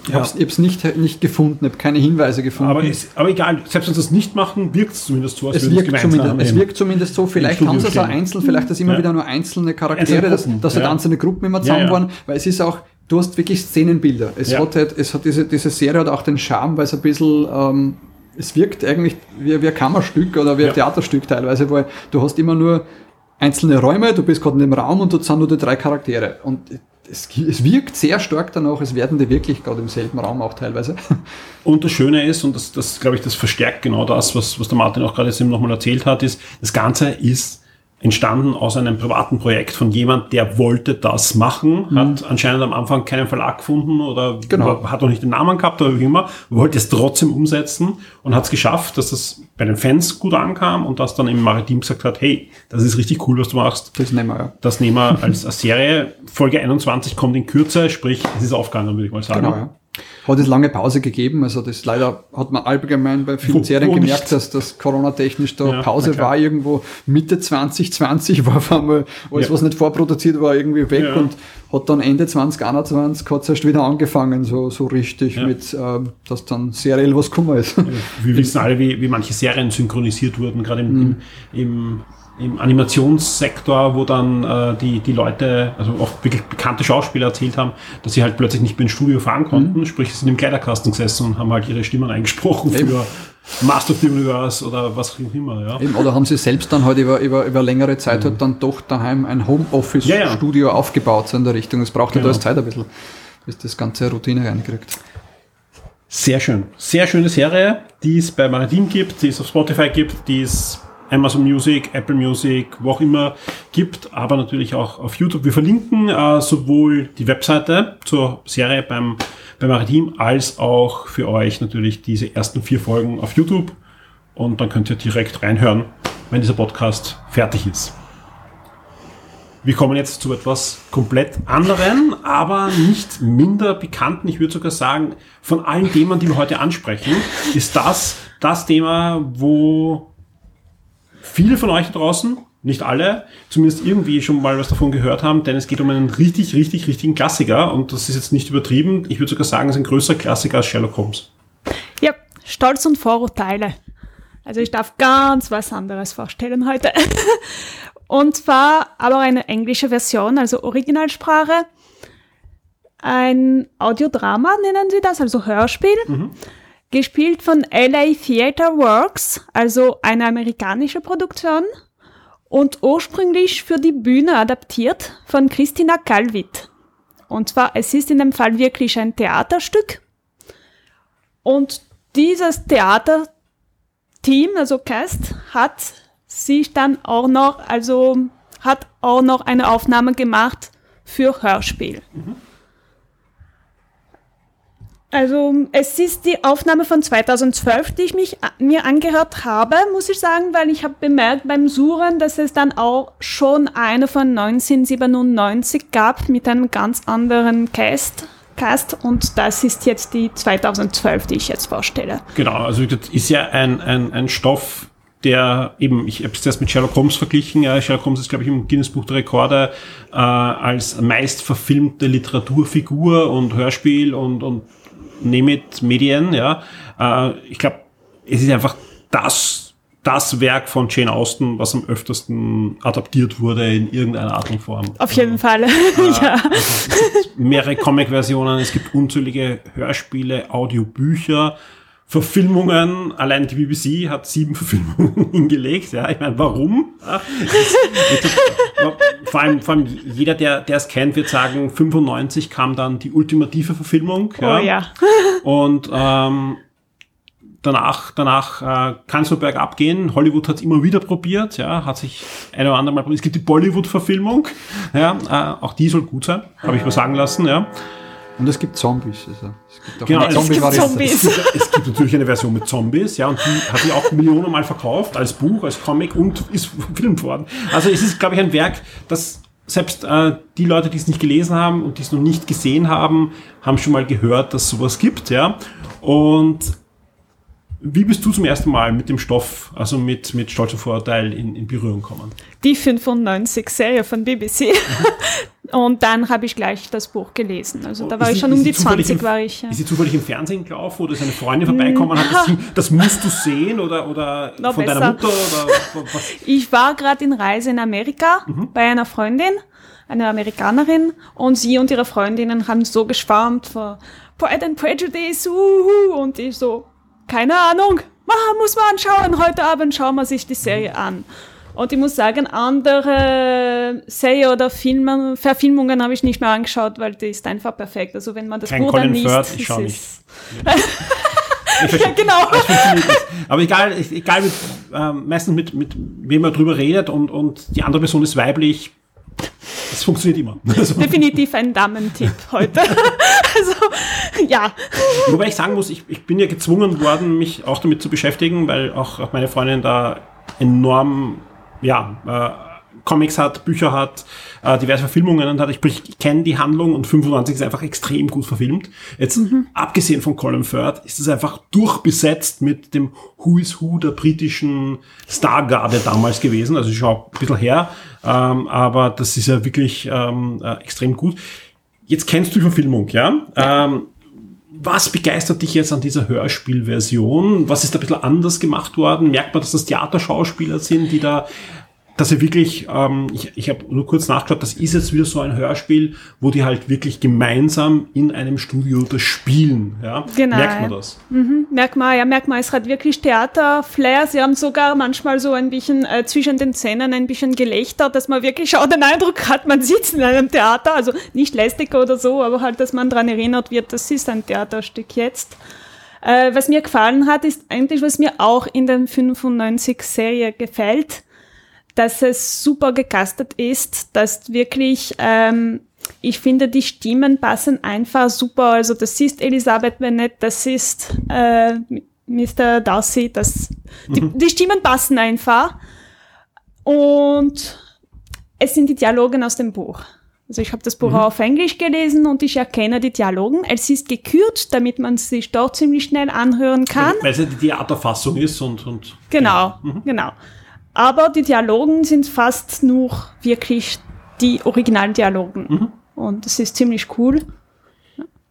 ich ja. habe es nicht, nicht gefunden, habe keine Hinweise gefunden. Aber, ist, aber egal, selbst wenn sie das nicht machen, wirkt es zumindest so, als es wirkt, es, zumindest, es wirkt zumindest so. Vielleicht haben sie es auch einzeln, vielleicht ist immer ja. wieder nur einzelne Charaktere, dass, dass halt einzelne Gruppen immer zusammen waren, weil es ist auch, du hast wirklich Szenenbilder. Es ja. hat halt, es hat diese, diese Serie hat auch den Charme, weil es ein bisschen, ähm, es wirkt eigentlich wie, wie ein Kammerstück oder wie ein ja. Theaterstück teilweise, weil du hast immer nur einzelne Räume, du bist gerade in dem Raum und dort sind nur die drei Charaktere. Und es, es, wirkt sehr stark danach, es werden die wirklich gerade im selben Raum auch teilweise. Und das Schöne ist, und das, das glaube ich, das verstärkt genau das, was, was der Martin auch gerade jetzt eben nochmal erzählt hat, ist, das Ganze ist entstanden aus einem privaten Projekt von jemand, der wollte das machen, mhm. hat anscheinend am Anfang keinen Verlag gefunden oder genau. hat noch nicht den Namen gehabt oder wie immer, wollte es trotzdem umsetzen und hat es geschafft, dass das bei den Fans gut ankam und dass dann im Maritim gesagt hat, hey, das ist richtig cool, was du machst. Das nehmen wir, ja. Das nehmen wir als, als Serie. Folge 21 kommt in Kürze, sprich, es ist aufgegangen, würde ich mal sagen. Genau, ja hat es lange Pause gegeben. Also das leider hat man allgemein bei vielen Serien gemerkt, dass das Corona-technisch da ja, Pause war. Irgendwo Mitte 2020 war auf einmal alles, ja. was nicht vorproduziert war, irgendwie weg ja. und hat dann Ende 2021 hat es erst wieder angefangen, so, so richtig mit, ähm, dass dann seriell was gekommen ist. Wir wissen alle, wie, wie manche Serien synchronisiert wurden, gerade im, mhm. im, im im Animationssektor, wo dann äh, die, die Leute, also oft wirklich bekannte Schauspieler erzählt haben, dass sie halt plötzlich nicht mehr ins Studio fahren konnten, mhm. sprich, sie sind im Kleiderkasten gesessen und haben halt ihre Stimmen eingesprochen Eben. für Master of the Universe oder was auch immer. Ja. Eben, oder haben sie selbst dann halt über, über, über längere Zeit mhm. halt dann doch daheim ein Homeoffice-Studio ja, ja. aufgebaut, so in der Richtung. Es braucht halt genau. halt alles Zeit ein bisschen, bis das ganze Routine reinkriegt. Sehr schön. Sehr schöne Serie, die es bei Manadim gibt, die es auf Spotify gibt, die es Amazon Music, Apple Music, wo auch immer gibt, aber natürlich auch auf YouTube. Wir verlinken äh, sowohl die Webseite zur Serie beim, beim Maritim als auch für euch natürlich diese ersten vier Folgen auf YouTube und dann könnt ihr direkt reinhören, wenn dieser Podcast fertig ist. Wir kommen jetzt zu etwas komplett anderen, aber nicht minder bekannten. Ich würde sogar sagen, von allen Themen, die wir heute ansprechen, ist das das Thema, wo viele von euch da draußen, nicht alle, zumindest irgendwie schon mal was davon gehört haben, denn es geht um einen richtig, richtig, richtigen Klassiker und das ist jetzt nicht übertrieben. Ich würde sogar sagen, es ist ein größerer Klassiker als Sherlock Holmes. Ja, Stolz und Vorurteile. Also ich darf ganz was anderes vorstellen heute. und zwar aber eine englische Version, also Originalsprache. Ein Audiodrama nennen sie das, also Hörspiel. Mhm gespielt von LA Theater Works, also eine amerikanische Produktion und ursprünglich für die Bühne adaptiert von Christina Calvit. Und zwar, es ist in dem Fall wirklich ein Theaterstück. Und dieses Theaterteam, also Cast, hat sich dann auch noch, also hat auch noch eine Aufnahme gemacht für Hörspiel. Mhm. Also es ist die Aufnahme von 2012, die ich mich mir angehört habe, muss ich sagen, weil ich habe bemerkt beim Suchen, dass es dann auch schon eine von 1997 gab mit einem ganz anderen Cast. Cast und das ist jetzt die 2012, die ich jetzt vorstelle. Genau, also das ist ja ein, ein, ein Stoff, der eben, ich habe es erst mit Sherlock Holmes verglichen, ja, Sherlock Holmes ist, glaube ich, im Guinness Buch der Rekorde äh, als meist verfilmte Literaturfigur und Hörspiel und, und name it Medien, ja. Äh, ich glaube, es ist einfach das das Werk von Jane Austen, was am öftesten adaptiert wurde in irgendeiner Art und Form. Auf jeden also, Fall, äh, ja. Es gibt mehrere Comic-Versionen, es gibt unzählige Hörspiele, Audiobücher, Verfilmungen, allein die BBC hat sieben Verfilmungen hingelegt. Ja, ich meine, warum? Ja, vor, allem, vor allem jeder, der, der es kennt, wird sagen, 95 kam dann die ultimative Verfilmung. Ja. Oh ja. Und ähm, danach, danach äh, kann es so bergab gehen. Hollywood hat es immer wieder probiert, ja, hat sich ein oder andere Mal probiert. Es gibt die Bollywood-Verfilmung, ja, äh, auch die soll gut sein, habe ich mir sagen lassen, ja. Und es gibt Zombies. Also es gibt auch genau, eine Zombie es, gibt Zombies. Es, gibt, es gibt natürlich eine Version mit Zombies, ja, und die hat sich auch Millionen Mal verkauft als Buch, als Comic und ist verfilmt worden. Also es ist, glaube ich, ein Werk, das selbst äh, die Leute, die es nicht gelesen haben und die es noch nicht gesehen haben, haben schon mal gehört, dass sowas gibt, ja. Und wie bist du zum ersten Mal mit dem Stoff, also mit, mit Stolz und Vorurteil in, in Berührung gekommen? Die 95-Serie von BBC. Und dann habe ich gleich das Buch gelesen. Also da war ist ich schon um die 20, im, war ich. Ja. Ist sie zufällig im Fernsehen gelaufen oder ist eine Freundin vorbeikommen und hat das, das musst du sehen oder, oder von besser. deiner Mutter? Oder, was? Ich war gerade in Reise in Amerika mhm. bei einer Freundin, einer Amerikanerin und sie und ihre Freundinnen haben so geschwärmt vor Pride and Prejudice uhu, und ich so, keine Ahnung, ah, muss man anschauen, heute Abend schauen wir sich die Serie an. Und ich muss sagen, andere Serie oder Filme, Verfilmungen habe ich nicht mehr angeschaut, weil die ist einfach perfekt. Also wenn man das Kein Buch dann liest, Firth, ich schau nicht. ja, genau. Aber egal, egal mit, ähm, meistens mit, mit wem man drüber redet und, und die andere Person ist weiblich, es funktioniert immer. Definitiv ein Damentipp heute. also, ja. Wobei ich sagen muss, ich, ich bin ja gezwungen worden, mich auch damit zu beschäftigen, weil auch, auch meine Freundin da enorm, ja, äh, Comics hat, Bücher hat, äh, diverse Verfilmungen hat. Ich, ich kenne die Handlung und 95 ist einfach extrem gut verfilmt. Jetzt, mhm. abgesehen von Colin Firth, ist es einfach durchbesetzt mit dem Who is Who der britischen Stargarde damals gewesen. Also ich schaue ein bisschen her, ähm, aber das ist ja wirklich ähm, äh, extrem gut. Jetzt kennst du die Verfilmung, ja? Ähm, was begeistert dich jetzt an dieser Hörspielversion? Was ist da ein bisschen anders gemacht worden? Merkt man, dass das Theaterschauspieler sind, die da dass er wirklich, ähm, ich, ich habe nur kurz nachgeschaut, das ist jetzt wieder so ein Hörspiel, wo die halt wirklich gemeinsam in einem Studio das spielen. Ja? Genau. Merkt man das? Mhm, merkt man, ja, merkt man, es hat wirklich Theater-Flair. Sie haben sogar manchmal so ein bisschen äh, zwischen den Szenen ein bisschen Gelächter, dass man wirklich auch den Eindruck hat, man sitzt in einem Theater, also nicht lästig oder so, aber halt, dass man daran erinnert wird, das ist ein Theaterstück jetzt. Äh, was mir gefallen hat, ist eigentlich, was mir auch in der 95-Serie gefällt, dass es super gecastet ist, dass wirklich, ähm, ich finde, die Stimmen passen einfach super. Also das ist Elisabeth Bennet, das ist äh, Mr. Darcy, das, die, mhm. die Stimmen passen einfach. Und es sind die Dialoge aus dem Buch. Also ich habe das Buch mhm. auf Englisch gelesen und ich erkenne die Dialogen. Es ist gekürt, damit man sich dort ziemlich schnell anhören kann. Weil es ja die Theaterfassung ist und... und genau, ja. mhm. genau. Aber die Dialogen sind fast nur wirklich die Originaldialogen. Mhm. Und das ist ziemlich cool.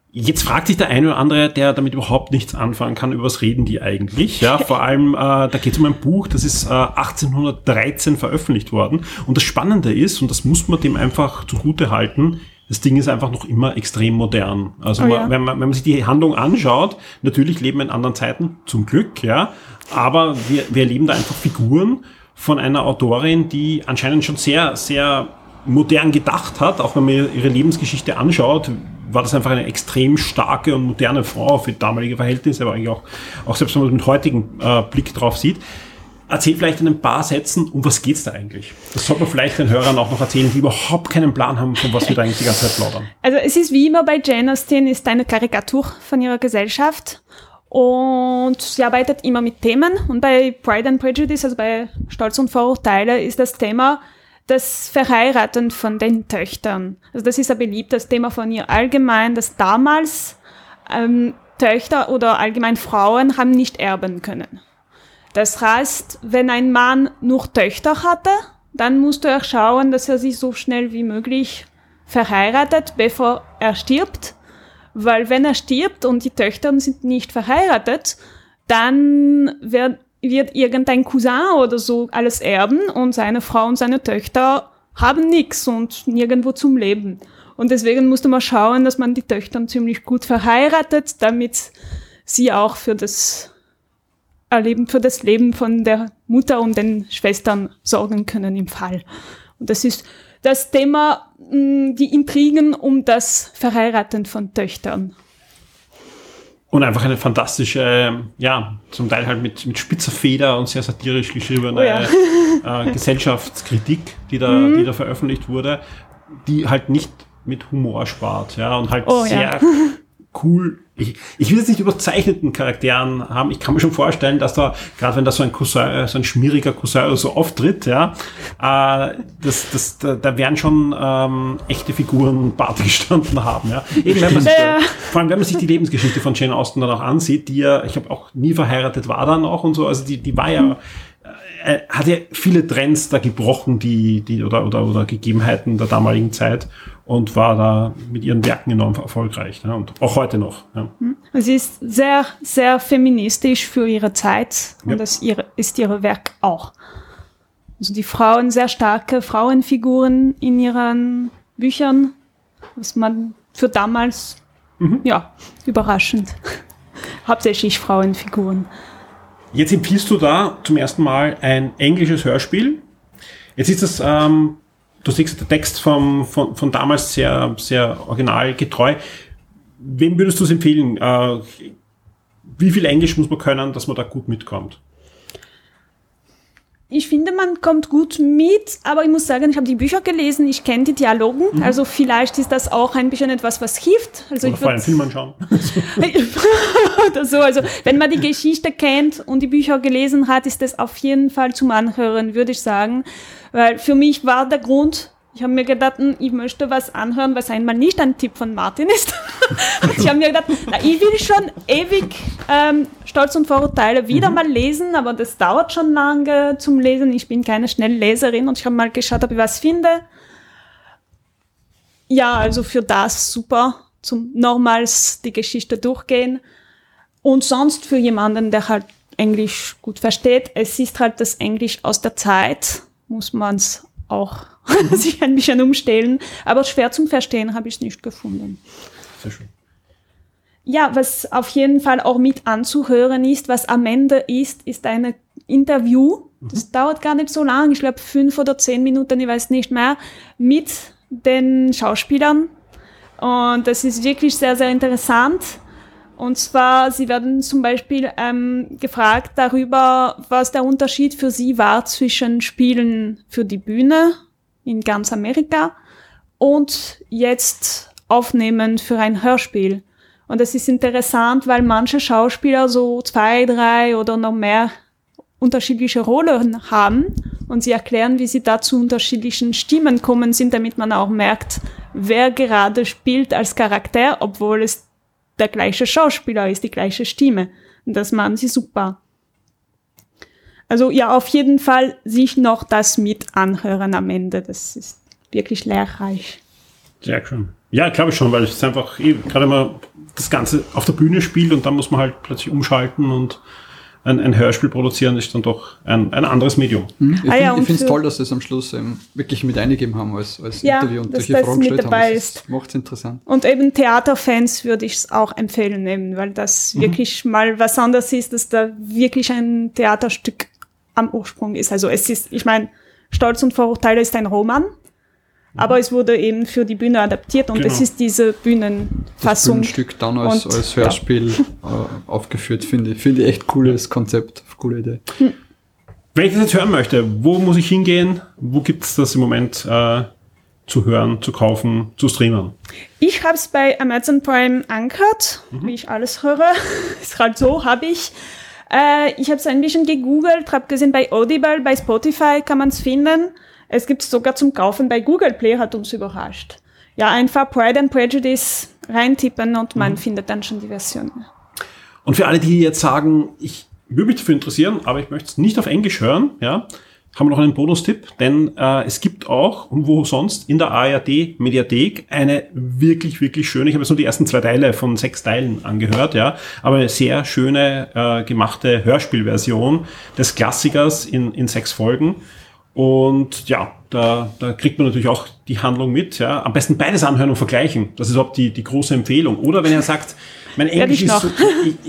Jetzt fragt sich der eine oder andere, der damit überhaupt nichts anfangen kann, über was reden die eigentlich? Ja, vor allem, äh, da geht es um ein Buch, das ist äh, 1813 veröffentlicht worden. Und das Spannende ist, und das muss man dem einfach zugute halten, das Ding ist einfach noch immer extrem modern. Also oh, man, ja. wenn, man, wenn man sich die Handlung anschaut, natürlich leben wir in anderen Zeiten, zum Glück, ja, aber wir, wir erleben da einfach Figuren, von einer Autorin, die anscheinend schon sehr, sehr modern gedacht hat. Auch wenn man ihre Lebensgeschichte anschaut, war das einfach eine extrem starke und moderne Frau für damalige Verhältnisse, aber eigentlich auch, auch selbst wenn man mit heutigen äh, Blick drauf sieht. erzähl vielleicht in ein paar Sätzen, um was geht's da eigentlich? Das sollte man vielleicht den Hörern auch noch erzählen, die überhaupt keinen Plan haben, von was wir da eigentlich die ganze Zeit plaudern. Also es ist wie immer bei Jane Austen, ist eine Karikatur von ihrer Gesellschaft und sie arbeitet immer mit Themen. Und bei Pride and Prejudice, also bei Stolz und Vorurteile, ist das Thema das Verheiraten von den Töchtern. Also das ist ein beliebtes Thema von ihr allgemein, dass damals ähm, Töchter oder allgemein Frauen haben nicht erben können. Das heißt, wenn ein Mann nur Töchter hatte, dann musste er schauen, dass er sich so schnell wie möglich verheiratet, bevor er stirbt. Weil wenn er stirbt und die Töchter sind nicht verheiratet, dann wird, wird irgendein Cousin oder so alles erben und seine Frau und seine Töchter haben nichts und nirgendwo zum Leben. Und deswegen musste man schauen, dass man die Töchter ziemlich gut verheiratet, damit sie auch für das Erleben, für das Leben von der Mutter und den Schwestern sorgen können im Fall. Und das ist das Thema, mm, die Intrigen um das Verheiraten von Töchtern. Und einfach eine fantastische, ja, zum Teil halt mit, mit spitzer Feder und sehr satirisch geschriebene oh ja. äh, Gesellschaftskritik, die da, mhm. die da veröffentlicht wurde, die halt nicht mit Humor spart, ja, und halt oh, sehr ja. cool. Ich, ich will jetzt nicht überzeichneten Charakteren haben. Ich kann mir schon vorstellen, dass da, gerade wenn da so ein Cousin, so ein schmieriger Cousin so auftritt, ja, äh, das, das, da, da werden schon ähm, echte Figuren Bart gestanden haben, ja. Eben, wenn man sich, ja. vor allem, wenn man sich die Lebensgeschichte von Jane Austen dann auch ansieht, die ja, ich habe auch nie verheiratet war dann auch und so, also die, die war ja, mhm äh, hat ja viele Trends da gebrochen, die, die oder, oder, oder Gegebenheiten der damaligen Zeit und war da mit ihren Werken enorm erfolgreich. Ne? Und auch heute noch. Ja. Hm. Sie ist sehr, sehr feministisch für ihre Zeit und ja. das ihre, ist ihr Werk auch. Also die Frauen, sehr starke Frauenfiguren in ihren Büchern, was man für damals, mhm. ja, überraschend. Hauptsächlich Frauenfiguren. Jetzt empfiehlst du da zum ersten Mal ein englisches Hörspiel. Jetzt ist das, ähm, du siehst der Text vom, von, von damals sehr, sehr originalgetreu. Wem würdest du es empfehlen? Äh, wie viel Englisch muss man können, dass man da gut mitkommt? Ich finde, man kommt gut mit, aber ich muss sagen, ich habe die Bücher gelesen, ich kenne die Dialogen, mhm. also vielleicht ist das auch ein bisschen etwas, was hilft. Also Oder ich vor allem Film anschauen. Oder so, also wenn man die Geschichte kennt und die Bücher gelesen hat, ist das auf jeden Fall zum Anhören, würde ich sagen. Weil für mich war der Grund, ich habe mir gedacht, hm, ich möchte was anhören, was einmal nicht ein Tipp von Martin ist. ich habe mir gedacht, na, ich will schon ewig ähm, Stolz und Vorurteile wieder mhm. mal lesen, aber das dauert schon lange zum Lesen. Ich bin keine schnelle Leserin und ich habe mal geschaut, ob ich was finde. Ja, also für das super, zum nochmals die Geschichte durchgehen. Und sonst für jemanden, der halt Englisch gut versteht, es ist halt das Englisch aus der Zeit, muss man es auch sich ein bisschen umstellen. Aber schwer zum Verstehen habe ich es nicht gefunden. Sehr schön. Ja, was auf jeden Fall auch mit anzuhören ist, was am Ende ist, ist ein Interview. Das mhm. dauert gar nicht so lang, ich glaube fünf oder zehn Minuten, ich weiß nicht mehr, mit den Schauspielern. Und das ist wirklich sehr, sehr interessant. Und zwar, sie werden zum Beispiel ähm, gefragt darüber, was der Unterschied für sie war zwischen Spielen für die Bühne in ganz Amerika und jetzt aufnehmen für ein Hörspiel. Und es ist interessant, weil manche Schauspieler so zwei, drei oder noch mehr unterschiedliche Rollen haben und sie erklären, wie sie da zu unterschiedlichen Stimmen kommen sind, damit man auch merkt, wer gerade spielt als Charakter, obwohl es der gleiche Schauspieler ist, die gleiche Stimme. Und das machen sie super. Also ja, auf jeden Fall sich noch das mit anhören am Ende. Das ist wirklich lehrreich. Sehr schön. Ja, glaube ich schon, weil es einfach eh, gerade mal das Ganze auf der Bühne spielt und dann muss man halt plötzlich umschalten und ein, ein Hörspiel produzieren ist dann doch ein, ein anderes Medium. Mhm. Ich ah, finde es toll, dass sie es am Schluss ähm, wirklich mit eingegeben haben als, als ja, Interview und solche Fragen gestellt haben. Das macht es interessant. Und eben Theaterfans würde ich es auch empfehlen, eben, weil das mhm. wirklich mal was anderes ist, dass da wirklich ein Theaterstück am Ursprung ist. Also es ist, ich meine, Stolz und Vorurteile ist ein Roman, aber es wurde eben für die Bühne adaptiert und genau. es ist diese Bühnenfassung. Das Bühnenstück dann als, und, als Hörspiel ja. äh, aufgeführt, finde ich. Finde ich echt cooles Konzept, coole Idee. Hm. Wenn ich das jetzt hören möchte, wo muss ich hingehen? Wo gibt es das im Moment äh, zu hören, zu kaufen, zu streamen? Ich habe es bei Amazon Prime angehört, mhm. wie ich alles höre. ist halt so, habe ich. Äh, ich habe es ein bisschen gegoogelt, habe gesehen, bei Audible, bei Spotify kann man es finden. Es gibt es sogar zum Kaufen bei Google Play, hat uns überrascht. Ja, einfach Pride and Prejudice reintippen und man mhm. findet dann schon die Version. Und für alle, die jetzt sagen, ich würde mich dafür interessieren, aber ich möchte es nicht auf Englisch hören, ja, haben wir noch einen Bonustipp, denn äh, es gibt auch, und wo sonst, in der ARD Mediathek eine wirklich, wirklich schöne, ich habe jetzt nur die ersten zwei Teile von sechs Teilen angehört, ja, aber eine sehr schöne äh, gemachte Hörspielversion des Klassikers in, in sechs Folgen. Und ja, da, da kriegt man natürlich auch die Handlung mit. Ja. Am besten beides anhören und vergleichen. Das ist überhaupt die, die große Empfehlung. Oder wenn er sagt, mein Englisch, ist,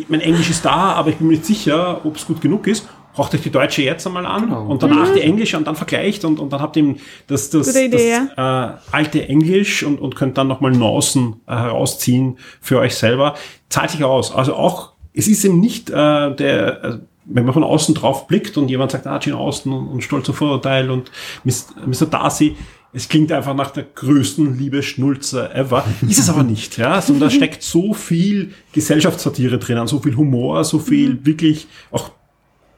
mein Englisch ist da, aber ich bin mir nicht sicher, ob es gut genug ist. Braucht euch die deutsche jetzt einmal an genau. und danach mhm. die englische und dann vergleicht und, und dann habt ihr das, das, Idee, das äh, alte Englisch und, und könnt dann nochmal Nuancen äh, herausziehen für euch selber. Zahlt sich aus. Also auch, es ist eben nicht äh, der, äh, wenn man von außen drauf blickt und jemand sagt, ah, Gene Austen und, und Stolz Vorurteil und Mr. Darcy, es klingt einfach nach der größten Liebe-Schnulze ever. Ist es aber nicht, ja. Sondern da steckt so viel Gesellschaftssatire drinnen, so viel Humor, so viel mhm. wirklich auch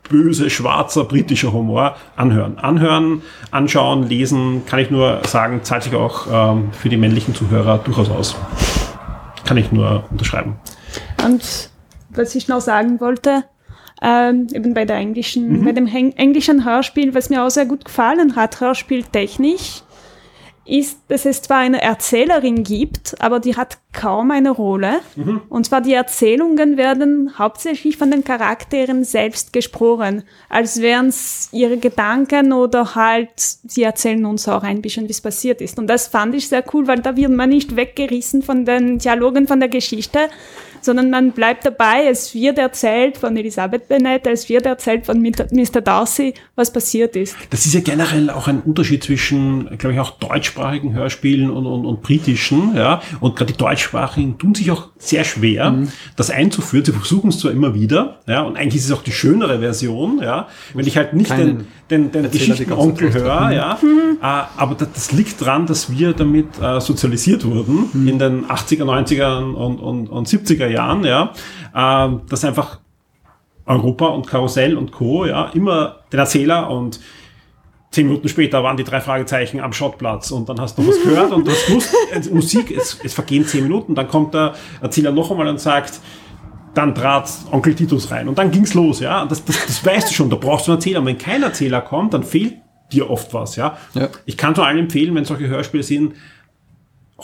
böse, schwarzer, britischer Humor anhören. Anhören, anschauen, lesen, kann ich nur sagen, zahlt sich auch ähm, für die männlichen Zuhörer durchaus aus. Kann ich nur unterschreiben. Und was ich noch sagen wollte, ähm, eben bei der englischen, mhm. bei dem englischen Hörspiel, was mir auch sehr gut gefallen hat, Hörspieltechnisch, ist, dass es zwar eine Erzählerin gibt, aber die hat kaum eine Rolle. Mhm. Und zwar die Erzählungen werden hauptsächlich von den Charakteren selbst gesprochen, als wären es ihre Gedanken oder halt, sie erzählen uns auch ein bisschen, wie es passiert ist. Und das fand ich sehr cool, weil da wird man nicht weggerissen von den Dialogen von der Geschichte, sondern man bleibt dabei. Es wird erzählt von Elisabeth Bennet, es wird erzählt von Mr. Darcy, was passiert ist. Das ist ja generell auch ein Unterschied zwischen, glaube ich, auch deutschsprachigen Hörspielen und, und, und britischen. Ja? Und gerade die deutschsprachigen tun sich auch sehr schwer, mhm. das einzuführen. Sie versuchen es zwar immer wieder, ja, und eigentlich ist es auch die schönere Version, ja, wenn ich halt nicht den, den, den Geschichtenonkel höre, mhm. ja, mhm. Äh, aber das, das, liegt dran, dass wir damit äh, sozialisiert wurden mhm. in den 80er, 90er und, und, und 70er Jahren, ja, äh, dass einfach Europa und Karussell und Co. ja immer den Erzähler und zehn Minuten später waren die drei Fragezeichen am Schottplatz und dann hast du was gehört und du hast gewusst, äh, Musik, es, es vergehen zehn Minuten, dann kommt der Erzähler noch einmal und sagt, dann trat Onkel Titus rein und dann ging's los, ja. Das, das, das weißt du schon, da brauchst du einen Erzähler. Und wenn kein Erzähler kommt, dann fehlt dir oft was, ja. ja. Ich kann nur allen empfehlen, wenn solche Hörspiele sind,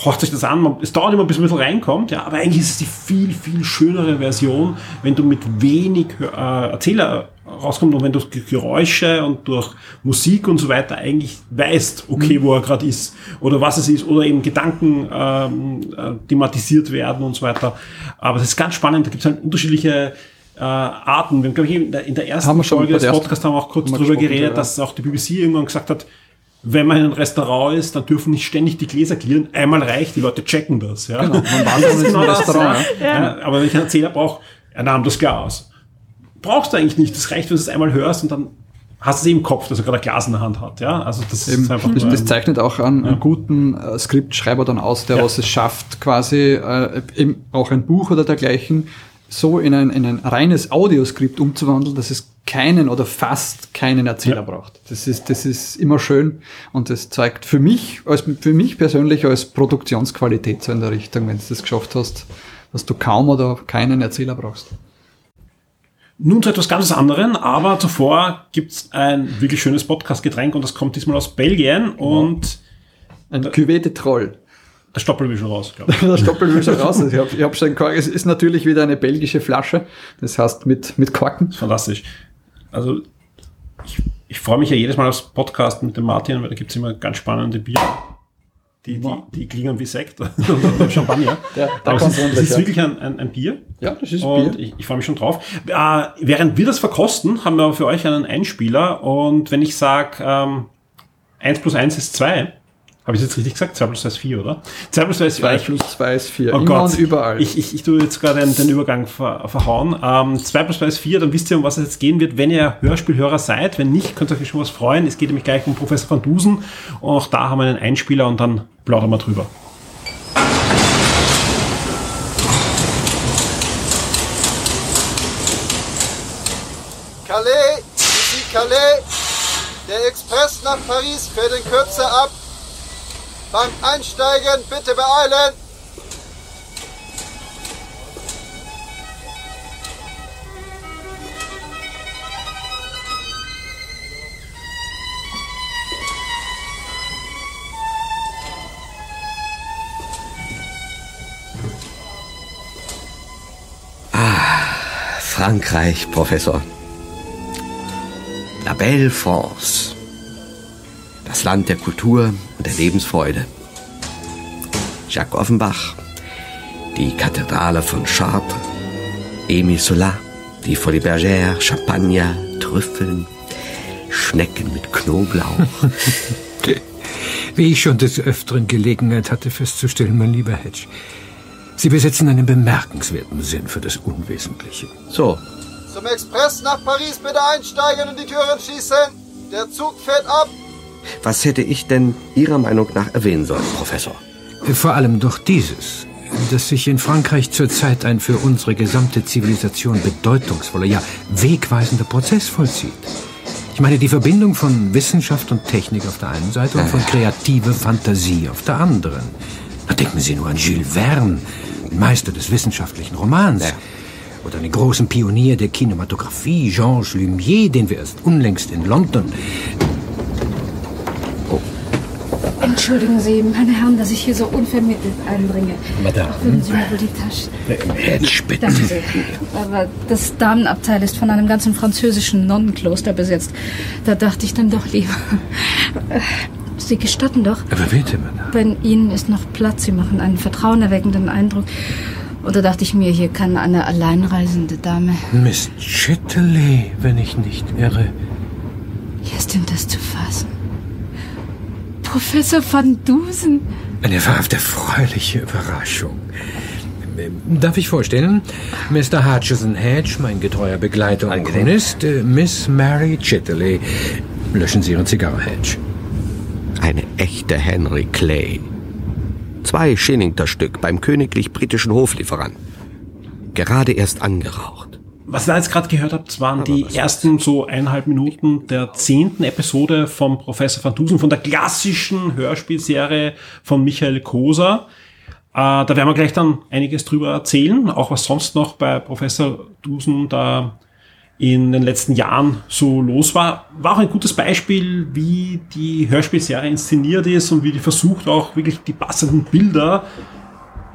horcht sich das an, man, es dauert immer, bis man ein bisschen reinkommt, ja, aber eigentlich ist es die viel, viel schönere Version, wenn du mit wenig äh, Erzähler rauskommst und wenn du durch Geräusche und durch Musik und so weiter eigentlich weißt, okay, mhm. wo er gerade ist oder was es ist oder eben Gedanken ähm, äh, thematisiert werden und so weiter. Aber das ist ganz spannend, da gibt es halt unterschiedliche äh, Arten. Wir haben, glaube ich, in der, in der ersten Folge des Podcasts haben wir auch kurz drüber geredet, ja. dass auch die BBC irgendwann gesagt hat, wenn man in einem Restaurant ist, dann dürfen nicht ständig die Gläser klirren. Einmal reicht, die Leute checken das. Ja? Genau, man wandert ins genau Restaurant. Ja. Ja. aber wenn ich einen Erzähler brauche, er nahm das Glas. Brauchst du eigentlich nicht. Das reicht, wenn du es einmal hörst und dann hast du es im Kopf, dass er gerade ein Glas in der Hand hat. Ja? Also das, Eben, ist einfach das, das zeichnet auch einen, ja. einen guten äh, Skriptschreiber dann aus, der was es schafft, quasi äh, eben auch ein Buch oder dergleichen so in ein, in ein reines Audioskript umzuwandeln, dass es keinen oder fast keinen Erzähler ja. braucht. Das ist, das ist immer schön und das zeigt für mich, als, für mich persönlich als Produktionsqualität so in der Richtung, wenn du das geschafft hast, dass du kaum oder keinen Erzähler brauchst. Nun zu etwas ganz anderem, aber zuvor gibt's ein wirklich schönes Podcast-Getränk und das kommt diesmal aus Belgien und ein Cuvée de Troll. Der Stoppel will schon raus, glaube ich. der Stoppel will schon raus. Ich hab, ich hab schon Kork. Es ist natürlich wieder eine belgische Flasche. Das heißt mit, mit Korken. Fantastisch. Also, ich, ich freue mich ja jedes Mal aufs Podcast mit dem Martin, weil da gibt's immer ganz spannende Bier. Die, die, die klingen wie Sekt und Champagner. Ja, da Aber es, es ist wirklich ein, ein, ein, Bier. Ja, das ist und Bier. Ich, ich freue mich schon drauf. Äh, während wir das verkosten, haben wir für euch einen Einspieler. Und wenn ich sage, ähm, 1 plus 1 ist 2, Habe ich jetzt richtig gesagt? 2 plus 2 ist 4, oder? 2 plus 2 ist 4. 2 plus 2 ist 4. Oh Immer Gott. und überall. Ich, ich, ich tue jetzt gerade den, den Übergang ver, verhauen. Ähm, 2 plus 2 ist 4, dann wisst ihr, um was es jetzt gehen wird, wenn ihr Hörspielhörer seid. Wenn nicht, könnt ihr euch schon was freuen. Es geht nämlich gleich um Professor van Dusen. Und auch da haben wir einen Einspieler und dann plaudern wir drüber. Calais, Calais. Der Express nach Paris fährt in Kürze ab. Beim Einsteigen bitte beeilen. Frankreich, Professor. La Belle France. Das Land der Kultur und der Lebensfreude. Jacques Offenbach. Die Kathedrale von Chartres. Émile Zola. Die Folie Bergère. Champagner. Trüffeln. Schnecken mit Knoblauch. Wie ich schon des Öfteren Gelegenheit hatte festzustellen, mein lieber Hedge. Sie besitzen einen bemerkenswerten Sinn für das Unwesentliche. So, Zum Express nach Paris bitte einsteigen und die Türen schließen. Der Zug fährt ab. Was hätte ich denn Ihrer Meinung nach erwähnen sollen, Professor? Vor allem doch dieses, dass sich in Frankreich zurzeit ein für unsere gesamte Zivilisation bedeutungsvoller, ja wegweisender Prozess vollzieht. Ich meine die Verbindung von Wissenschaft und Technik auf der einen Seite und von kreativer Fantasie auf der anderen. Na, denken Sie nur an Jules Verne, den Meister des wissenschaftlichen Romans. Oder den großen Pionier der Kinematografie, Georges Lumière, den wir erst unlängst in London Entschuldigen Sie, meine Herren, dass ich hier so unvermittelt einbringe. Madame. Füllen Sie mir wohl die Tasche. Hedge, bitte. Danke sehr. Aber das Damenabteil ist von einem ganzen französischen Nonnenkloster besetzt. Da dachte ich dann doch lieber. Äh, Sie gestatten doch, Aber bitte, Madame. wenn Ihnen ist noch Platz. Sie machen einen vertrauenerweckenden Eindruck. Und da dachte ich mir, hier kann eine alleinreisende Dame. Miss Chitterley, wenn ich nicht irre. Wie ist denn das zu fassen? Professor van Dusen. Eine wahrhaft erfreuliche Überraschung. Darf ich vorstellen? Mr. Hutchison Hedge, mein getreuer Begleiter und. Chronist, äh, Miss Mary Chitterley. Löschen Sie Ihre Zigarre, Hedge. Eine echte Henry Clay. Zwei Schillingter Stück beim königlich britischen Hoflieferanten. Gerade erst angeraucht. Was ihr jetzt gerade gehört habt, waren die ersten so eineinhalb Minuten der zehnten Episode vom Professor van Dusen, von der klassischen Hörspielserie von Michael Koser. Äh, da werden wir gleich dann einiges drüber erzählen, auch was sonst noch bei Professor Dusen da in den letzten Jahren so los war. War auch ein gutes Beispiel, wie die Hörspielserie inszeniert ist und wie die versucht auch wirklich die passenden Bilder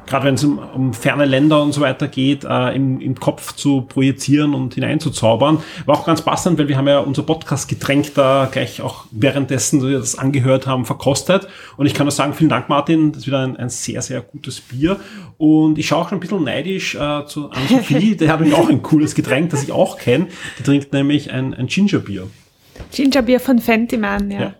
gerade wenn es um, um ferne Länder und so weiter geht, äh, im, im Kopf zu projizieren und hineinzuzaubern. War auch ganz passend, weil wir haben ja unser Podcast-Getränk da gleich auch währenddessen, dass wir das angehört haben, verkostet. Und ich kann nur sagen, vielen Dank, Martin. Das ist wieder ein, ein sehr, sehr gutes Bier. Und ich schaue auch schon ein bisschen neidisch äh, zu Anne-Sophie. Der hat nämlich auch ein cooles Getränk, das ich auch kenne. Die trinkt nämlich ein, ein Gingerbier. Gingerbier von Fenty Man, ja. Ja.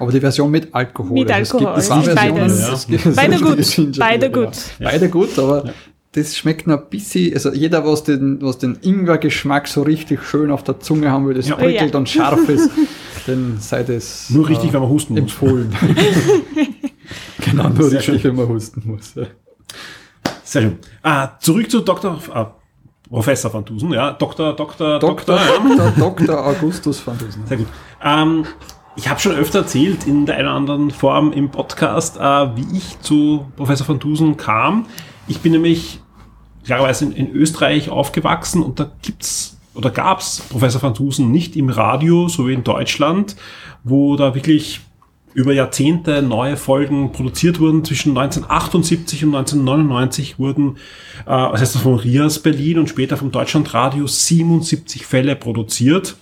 Aber die Version mit Alkohol. Mit Also Alkohol, Es gibt nicht zwei Versionen. beides. Es gibt- Beide gut, beide Beer, gut. genau. Beide gut, aber das schmeckt noch ein bisschen, also jeder, was den, was den Ingwer-Geschmack so richtig schön auf der Zunge haben will, das Ja. prickelt Ja. und scharf ist, dann sei das Nur richtig, äh, wenn man husten muss. empfohlen. genau, nur Sehr richtig, wenn man husten muss. Ja. Sehr schön. Ah, zurück zu Dr. Ah, Professor van Dusen, ja. Dr. Dr. Dr. ja. Dr. Dr. Augustus van Dusen. Sehr gut. Ähm, ich habe schon öfter erzählt in der einen oder anderen Form im Podcast, äh, wie ich zu Professor van Dusen kam. Ich bin nämlich klarerweise in, in Österreich aufgewachsen und da gibt's oder gab's Professor van Dusen nicht im Radio, so wie in Deutschland, wo da wirklich über Jahrzehnte neue Folgen produziert wurden. Zwischen 1978 und 1999 wurden, äh, was heißt das von Rias Berlin und später vom Deutschlandradio 77 Fälle produziert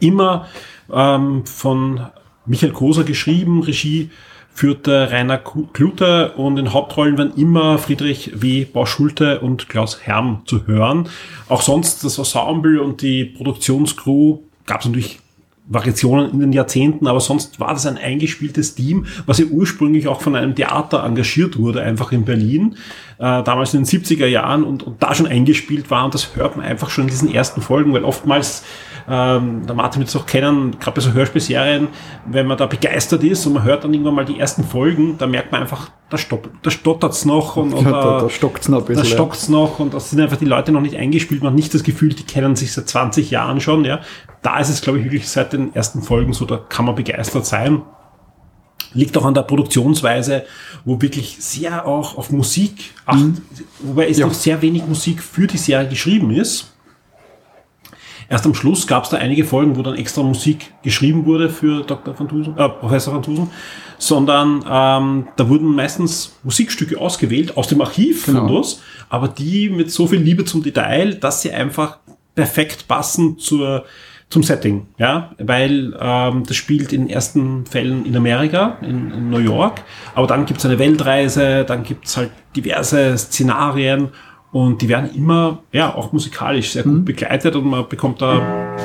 immer ähm, von Michael Koser geschrieben, Regie führte Rainer Ku- Klute und in Hauptrollen waren immer Friedrich W. Bauschulte und Klaus Herm zu hören. Auch sonst das Ensemble und die Produktionscrew gab es natürlich Variationen in den Jahrzehnten, aber sonst war das ein eingespieltes Team, was ja ursprünglich auch von einem Theater engagiert wurde, einfach in Berlin, äh, damals in den 70er Jahren und, und da schon eingespielt war und das hört man einfach schon in diesen ersten Folgen, weil oftmals ähm, der Martin wird es auch kennen, gerade bei so Hörspielserien, wenn man da begeistert ist und man hört dann irgendwann mal die ersten Folgen, da merkt man einfach, da, stopp, da stottert's noch und, und da, da stockt's noch ein bisschen. Da stockt's noch und das sind einfach die Leute noch nicht eingespielt, man hat nicht das Gefühl, die kennen sich seit 20 Jahren schon, ja. Da ist es, glaube ich, wirklich seit den ersten Folgen so, da kann man begeistert sein. Liegt auch an der Produktionsweise, wo wirklich sehr auch auf Musik acht, mhm. wobei es ja. noch sehr wenig Musik für die Serie geschrieben ist. Erst am Schluss gab es da einige Folgen, wo dann extra Musik geschrieben wurde für Dr. Van Dusen, äh, Professor Van Dusen, sondern ähm, da wurden meistens Musikstücke ausgewählt aus dem Archiv genau. Fundus, aber die mit so viel Liebe zum Detail, dass sie einfach perfekt passen zur zum Setting, ja, weil ähm, das spielt in ersten Fällen in Amerika, in, in New York, aber dann gibt's eine Weltreise, dann gibt's halt diverse Szenarien und die werden immer, ja, auch musikalisch sehr gut mhm. begleitet und man bekommt da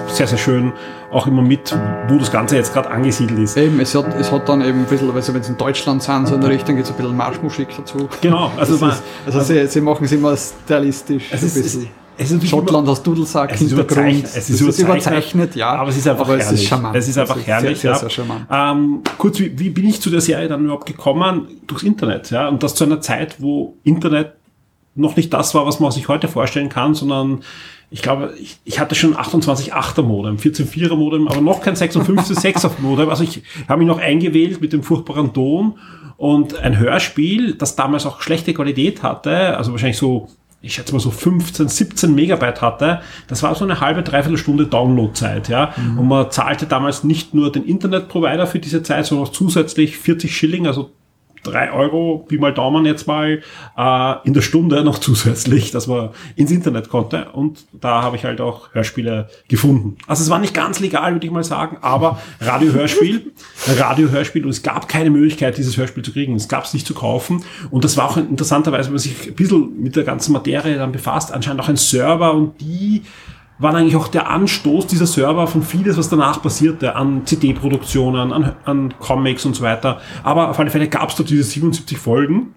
sehr, sehr schön auch immer mit, wo das Ganze jetzt gerade angesiedelt ist. Eben, es hat, es hat dann eben ein bisschen, also wenn es in Deutschland sind, so in der Richtung geht es ein bisschen Marschmusik dazu. Genau, also, man, ist, also sie, sie machen es immer stylistisch. Es ist, es, es ist Schottland aus Dudelsack, es ist Hintergrund. Es ist, überzeichnet, überzeichnet, ja. Aber es ist einfach herrlich. Es ist charmant. Es ist einfach es ist herrlich, sehr, sehr, sehr, ja. Ähm, kurz, wie, wie bin ich zu der Serie dann überhaupt gekommen? Durchs Internet, ja. Und das zu einer Zeit, wo Internet noch nicht das war, was man sich heute vorstellen kann, sondern ich glaube, ich, ich hatte schon 28.8er Modem, 14.4er Modem, aber noch kein 56.6er Modem. Also ich habe mich noch eingewählt mit dem furchtbaren Ton und ein Hörspiel, das damals auch schlechte Qualität hatte, also wahrscheinlich so, ich schätze mal so 15, 17 Megabyte hatte, das war so eine halbe, dreiviertel Stunde Downloadzeit, ja. Mhm. Und man zahlte damals nicht nur den Internetprovider für diese Zeit, sondern auch zusätzlich 40 Schilling, also drei Euro, wie mal Daumen jetzt mal, äh, in der Stunde noch zusätzlich, dass man ins Internet konnte. Und da habe ich halt auch Hörspiele gefunden. Also es war nicht ganz legal, würde ich mal sagen, aber Radiohörspiel, Radiohörspiel und es gab keine Möglichkeit, dieses Hörspiel zu kriegen. Es gab es nicht zu kaufen. Und das war auch interessanterweise, wenn man sich ein bisschen mit der ganzen Materie dann befasst, anscheinend auch ein Server und die waren eigentlich auch der Anstoß dieser Server von vieles, was danach passierte, an CD-Produktionen, an, an Comics und so weiter. Aber auf alle Fälle gab es dort diese 77 Folgen.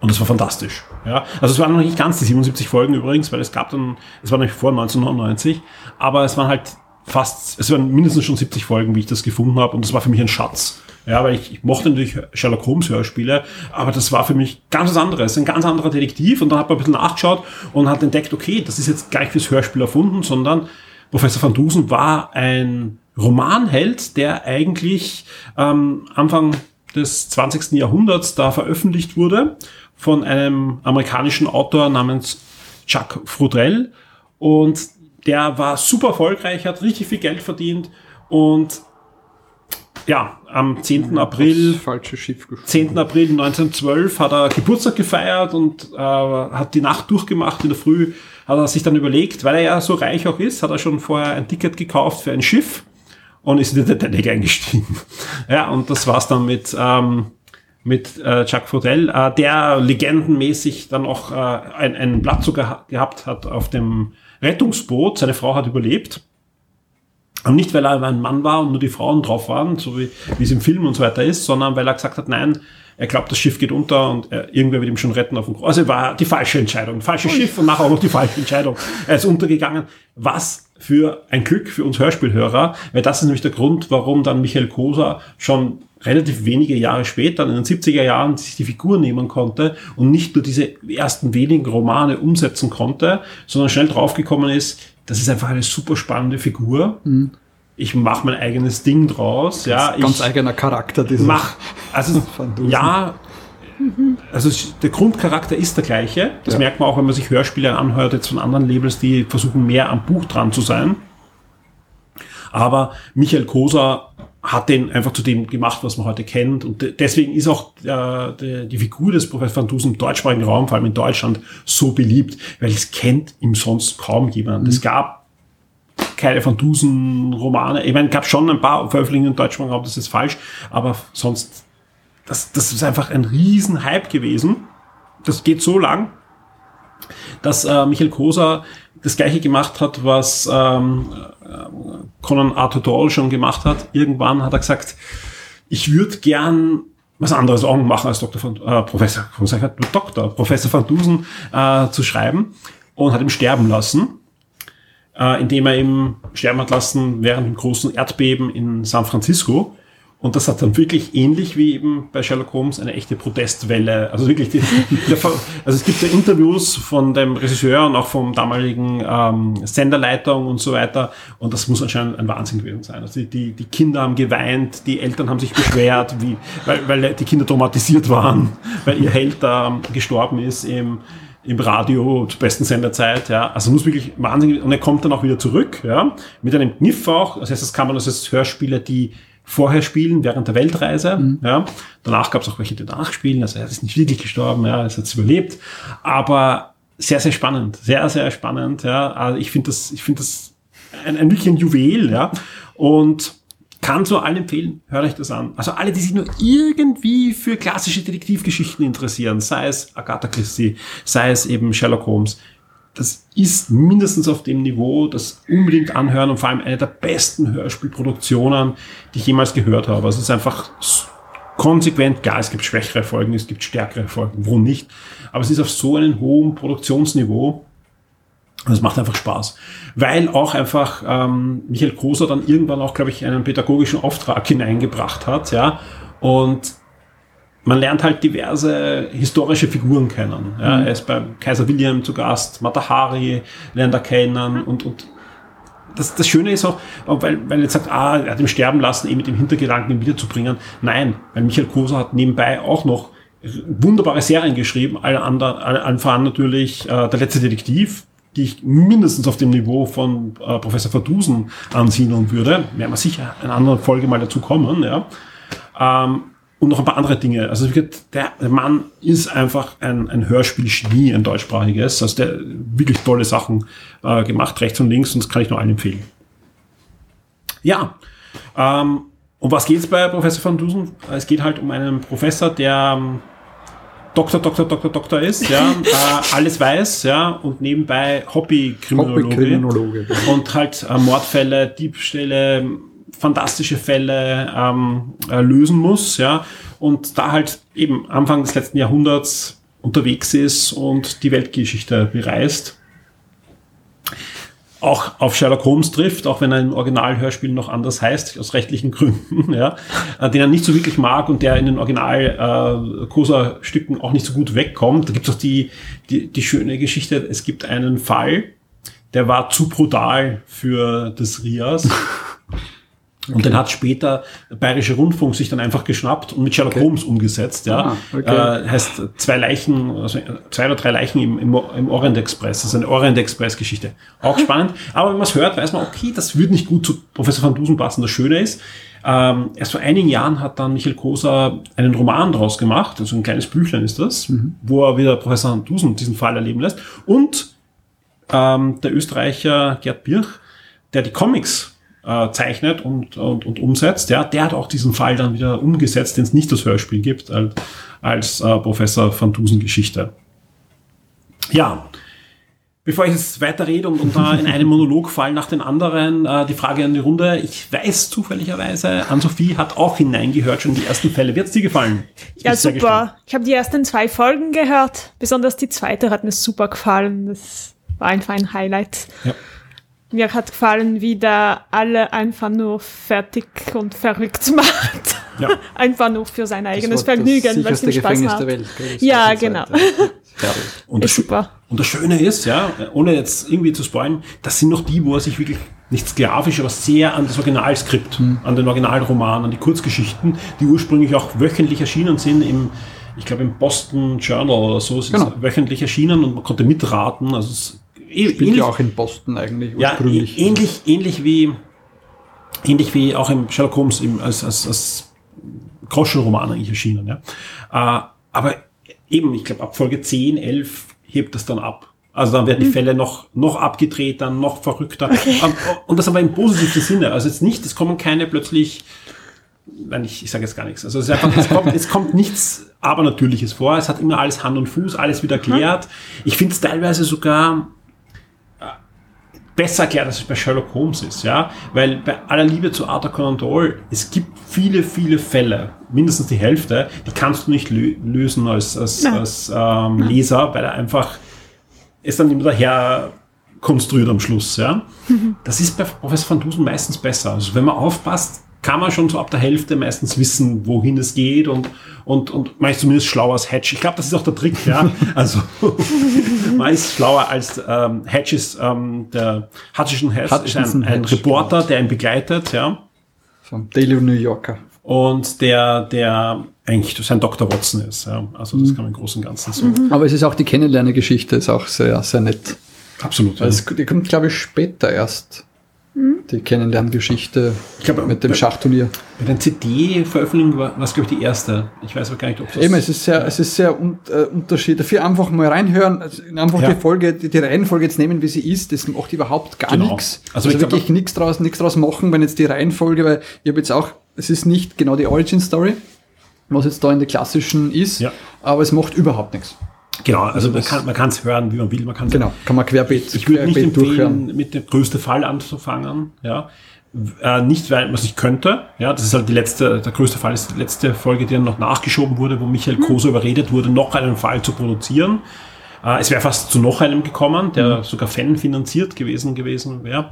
Und das war fantastisch. Ja, also es waren noch nicht ganz die 77 Folgen übrigens, weil es gab dann, es war noch vor 1999, aber es waren halt fast, es waren mindestens schon 70 Folgen, wie ich das gefunden habe, und das war für mich ein Schatz. Ja, weil ich, ich mochte natürlich Sherlock Holmes Hörspiele, aber das war für mich ganz was anderes, ein ganz anderer Detektiv. Und dann hat man ein bisschen nachgeschaut und hat entdeckt, okay, das ist jetzt gleich fürs Hörspiel erfunden, sondern Professor van Dusen war ein Romanheld, der eigentlich ähm, Anfang des 20. Jahrhunderts da veröffentlicht wurde von einem amerikanischen Autor namens Chuck Frudrell. Und der war super erfolgreich, hat richtig viel Geld verdient und ja, am 10. April, falsche Schiff 10. April 1912 hat er Geburtstag gefeiert und äh, hat die Nacht durchgemacht. In der Früh hat er sich dann überlegt, weil er ja so reich auch ist, hat er schon vorher ein Ticket gekauft für ein Schiff und ist in den Titanic eingestiegen. ja, und das war's dann mit, ähm, mit äh, Jacques Faudel, äh, der legendenmäßig dann auch äh, ein, ein Blatt sogar gehabt hat auf dem Rettungsboot. Seine Frau hat überlebt und nicht, weil er ein Mann war und nur die Frauen drauf waren, so wie, wie es im Film und so weiter ist, sondern weil er gesagt hat, nein, er glaubt, das Schiff geht unter und er, irgendwer wird ihm schon retten auf dem Kurs. Also war die falsche Entscheidung. Falsches Schiff und nachher auch noch die falsche Entscheidung. Er ist untergegangen. Was für ein Glück für uns Hörspielhörer, weil das ist nämlich der Grund, warum dann Michael Koser schon relativ wenige Jahre später, in den 70er Jahren, sich die Figur nehmen konnte und nicht nur diese ersten wenigen Romane umsetzen konnte, sondern schnell draufgekommen ist, das ist einfach eine super spannende Figur. Mhm. Ich mache mein eigenes Ding draus. Ja, ganz eigener Charakter. Dieser mach, also ja, also der Grundcharakter ist der gleiche. Das ja. merkt man auch, wenn man sich Hörspiele anhört jetzt von anderen Labels, die versuchen mehr am Buch dran zu sein. Aber Michael Koser hat den einfach zu dem gemacht, was man heute kennt. Und deswegen ist auch äh, die, die Figur des Professor Van Dusen im deutschsprachigen Raum, vor allem in Deutschland, so beliebt, weil es kennt ihm sonst kaum jemand. Mhm. Es gab keine Van Dusen-Romane. Ich meine, gab schon ein paar Veröffentlichungen im deutschsprachigen Raum, das ist falsch, aber sonst, das, das ist einfach ein riesen Hype gewesen. Das geht so lang, dass äh, Michael Koser das gleiche gemacht hat, was ähm, Conan Arthur Doyle schon gemacht hat. Irgendwann hat er gesagt, ich würde gern was anderes auch machen als Dr. Von, äh, Professor, Doktor, Professor van Dusen äh, zu schreiben und hat ihn sterben lassen, äh, indem er ihn sterben hat lassen während dem großen Erdbeben in San Francisco. Und das hat dann wirklich ähnlich wie eben bei Sherlock Holmes eine echte Protestwelle. Also wirklich, die, also es gibt ja Interviews von dem Regisseur und auch vom damaligen ähm, Senderleitung und so weiter. Und das muss anscheinend ein Wahnsinn gewesen sein. Also die, die, die Kinder haben geweint, die Eltern haben sich beschwert, wie, weil, weil die Kinder traumatisiert waren, weil ihr Held da gestorben ist im, im Radio zur besten Senderzeit, ja. Also muss wirklich wahnsinnig, und er kommt dann auch wieder zurück, ja, mit einem Kniff auch. Das heißt, das kann man, das heißt Hörspiele, die vorher spielen, während der Weltreise. Mhm. Ja. Danach gab es auch welche, die danach spielen. Also er ist nicht wirklich gestorben, ja, er hat es überlebt. Aber sehr, sehr spannend. Sehr, sehr spannend. Ja. Also ich finde das, ich finde das ein, ein wirklich ein Juwel, ja. Und kann so allen empfehlen, hört euch das an. Also alle, die sich nur irgendwie für klassische Detektivgeschichten interessieren, sei es Agatha Christie, sei es eben Sherlock Holmes, das ist mindestens auf dem Niveau, das unbedingt anhören und vor allem eine der besten Hörspielproduktionen, die ich jemals gehört habe. Also es ist einfach konsequent, klar, es gibt schwächere Folgen, es gibt stärkere Folgen, wo nicht, aber es ist auf so einem hohen Produktionsniveau, und es macht einfach Spaß. Weil auch einfach ähm, Michael Koser dann irgendwann auch, glaube ich, einen pädagogischen Auftrag hineingebracht hat, ja. Und man lernt halt diverse historische Figuren kennen. Ja, mhm. Er ist beim Kaiser William zu Gast, Matahari lernt er kennen und, und das, das Schöne ist auch, weil, weil er jetzt sagt, ah, er hat ihn sterben lassen, eh mit dem Hintergedanken, ihn wiederzubringen. Nein, weil Michael Koser hat nebenbei auch noch wunderbare Serien geschrieben, alle anderen, alle, allen voran natürlich äh, Der letzte Detektiv, die ich mindestens auf dem Niveau von äh, Professor Verdusen ansiedeln würde. Werden wir sicher in einer anderen Folge mal dazu kommen, ja. Ähm, und noch ein paar andere Dinge. Also der, der Mann ist einfach ein, ein Hörspiel-Genie, ein deutschsprachiges. Also der wirklich tolle Sachen äh, gemacht, rechts und links, und das kann ich nur allen empfehlen. Ja, ähm, um was geht's bei Professor van Dusen? Es geht halt um einen Professor, der ähm, Doktor, Doktor, Doktor, Doktor ist, ja, äh, alles weiß, ja, und nebenbei Hobby-Kriminologe. Hobby-Kriminologe. Und halt äh, Mordfälle, Diebstähle, fantastische Fälle ähm, äh, lösen muss, ja, und da halt eben Anfang des letzten Jahrhunderts unterwegs ist und die Weltgeschichte bereist. Auch auf Sherlock Holmes trifft, auch wenn er im Originalhörspiel noch anders heißt, aus rechtlichen Gründen, ja, äh, den er nicht so wirklich mag und der in den Original äh, Cosa-Stücken auch nicht so gut wegkommt. Da gibt es auch die, die, die schöne Geschichte, es gibt einen Fall, der war zu brutal für das Rias. Okay. Und den hat später der Bayerische Rundfunk sich dann einfach geschnappt und mit Sherlock okay. Holmes umgesetzt. Ja, ah, okay. äh, heißt zwei Leichen, also zwei oder drei Leichen im, im, im Orient Express. Das ist eine Orient Express Geschichte. Auch spannend. Aber wenn man es hört, weiß man, okay, das würde nicht gut zu Professor van Dusen passen. Das Schöne ist, ähm, erst vor einigen Jahren hat dann Michael Koser einen Roman draus gemacht, also ein kleines Büchlein ist das, mhm. wo er wieder Professor van Dusen diesen Fall erleben lässt. Und ähm, der Österreicher Gerd Birch, der die Comics äh, zeichnet und, und, und umsetzt, ja, der hat auch diesen Fall dann wieder umgesetzt, den es nicht das Hörspiel gibt, als, als äh, Professor van Dusen Geschichte. Ja, Bevor ich jetzt weiter rede und, und da in einem Monolog fallen nach den anderen, äh, die Frage an die Runde. Ich weiß zufälligerweise, Ann-Sophie hat auch hineingehört schon die ersten Fälle. Wird es dir gefallen? Ich ja, super. Ich habe die ersten zwei Folgen gehört. Besonders die zweite hat mir super gefallen. Das war einfach ein Highlight. Ja. Mir hat gefallen, wie da alle einfach nur fertig und verrückt macht. Ja. einfach nur für sein eigenes Vergnügen, weil es Spaß Gefängnis Der Welt, ja, genau. und, das, super. und das Schöne ist, ja, ohne jetzt irgendwie zu spoilen, das sind noch die, wo er sich wirklich nicht sklavisch, aber sehr an das Originalskript, hm. an den Originalroman, an die Kurzgeschichten, die ursprünglich auch wöchentlich erschienen sind im ich glaube im Boston Journal oder so, es genau. wöchentlich erschienen und man konnte mitraten. Also es Spielt ähnlich, ja auch in Boston eigentlich ursprünglich. Ja, ähnlich, ähnlich wie ähnlich wie auch im Sherlock Holmes im, als, als, als Groschenroman eigentlich erschienen. Ja. Äh, aber eben, ich glaube, ab Folge 10, 11 hebt das dann ab. Also dann werden die mhm. Fälle noch, noch abgedreht, dann noch verrückter. Okay. Und das aber im positiven Sinne. Also jetzt nicht, es kommen keine plötzlich nein, ich, ich sage jetzt gar nichts. Also es, ist einfach, es, kommt, es kommt nichts Abernatürliches vor. Es hat immer alles Hand und Fuß, alles wieder erklärt. Ich finde es teilweise sogar besser erklärt, als es bei Sherlock Holmes ist, ja, weil bei aller Liebe zu Arthur Conan Doyle, es gibt viele, viele Fälle, mindestens die Hälfte, die kannst du nicht lö lösen als, als, als ähm, Leser, weil er einfach es dann immer daher konstruiert am Schluss, ja. Das ist bei Professor van Dusen meistens besser. Also wenn man aufpasst, kann man schon so ab der Hälfte meistens wissen, wohin es geht und, und, und man ist zumindest schlauer als Hedge. Ich glaube, das ist auch der Trick, ja. Also man ist schlauer als ähm, Hedge ist ähm, der Hutchinson Hess ist ein, ein Hedge, Reporter, der ihn begleitet, ja. Vom Daily New Yorker. Und der, der eigentlich sein Dr. Watson ist, ja. Also das kann man im Großen und Ganzen so. Aber es ist auch die Kennenlernegeschichte, ist auch sehr, sehr nett. Absolut. Ja. Also, die kommt, glaube ich, später erst. Die Kennenlerngeschichte glaube, mit dem bei- Schachturnier. Bei den CD-Veröffentlichungen war das, glaube ich, die erste. Ich weiß aber gar nicht, ob das... Eben, es ist sehr, es ist sehr un äh, Unterschied. Dafür einfach mal reinhören, also einfach Ja. die Folge, die, die Reihenfolge jetzt nehmen, wie sie ist, das macht überhaupt gar Genau. nichts. Also Also, ich glaub- wirklich nichts draus, nichts draus machen, wenn jetzt die Reihenfolge, weil ich habe jetzt auch, es ist nicht genau die Origin Story, was jetzt da in der klassischen ist, Ja. aber es macht überhaupt nichts. Genau, also man kann man kann es hören, wie man will. Man kann's Genau, kann man querbeet, Ich würde nicht empfehlen, mit dem größten Fall anzufangen. Ja. Äh, nicht, weil man es nicht könnte. Ja, das ist halt die letzte, der größte Fall ist die letzte Folge, die dann noch nachgeschoben wurde, wo Michael Koso überredet wurde, noch einen Fall zu produzieren. Äh, es wäre fast zu noch einem gekommen, der sogar fanfinanziert gewesen gewesen wäre.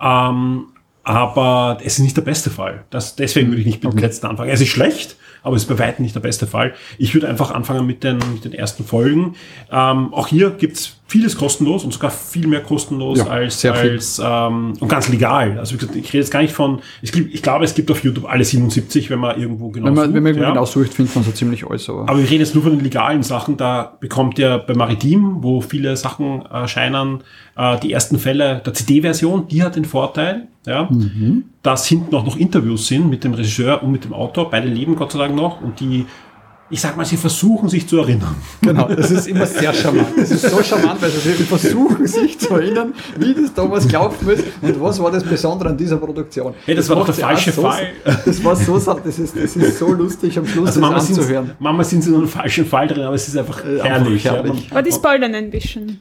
Ähm, aber es ist nicht der beste Fall. Das, deswegen würde ich nicht mit dem letzten anfangen. Es ist schlecht, aber es ist bei weitem nicht der beste Fall. Ich würde einfach anfangen mit den, mit den ersten Folgen. Ähm, auch hier gibt's vieles kostenlos und sogar viel mehr kostenlos Ja, als, als ähm, und ganz legal. Also wie gesagt, ich rede jetzt gar nicht von, ich, ich glaube, es gibt auf YouTube alle 77, wenn man irgendwo genau Wenn man, sucht, wenn man ja. genau sucht, findet man so ziemlich alles. Aber, Aber wir reden jetzt nur von den legalen Sachen. Da bekommt ihr bei Maritim, wo viele Sachen erscheinen, äh, die ersten Fälle der CD-Version, die hat den Vorteil, ja, dass hinten auch noch Interviews sind mit dem Regisseur und mit dem Autor. Beide leben Gott sei Dank noch und die, ich sag mal, sie versuchen sich zu erinnern. Genau, das ist immer sehr charmant. Das ist so charmant, weil sie versuchen sich zu erinnern, wie das damals gelaufen ist und was war das Besondere an dieser Produktion. Hey, das war doch der falsche so, Fall. Das war so, das ist, das ist so lustig am Schluss Also das manchmal sind, anzuhören. manchmal sind sie in einem falschen Fall drin, aber es ist einfach Äh, herrlich. Aber die spoilern ein bisschen.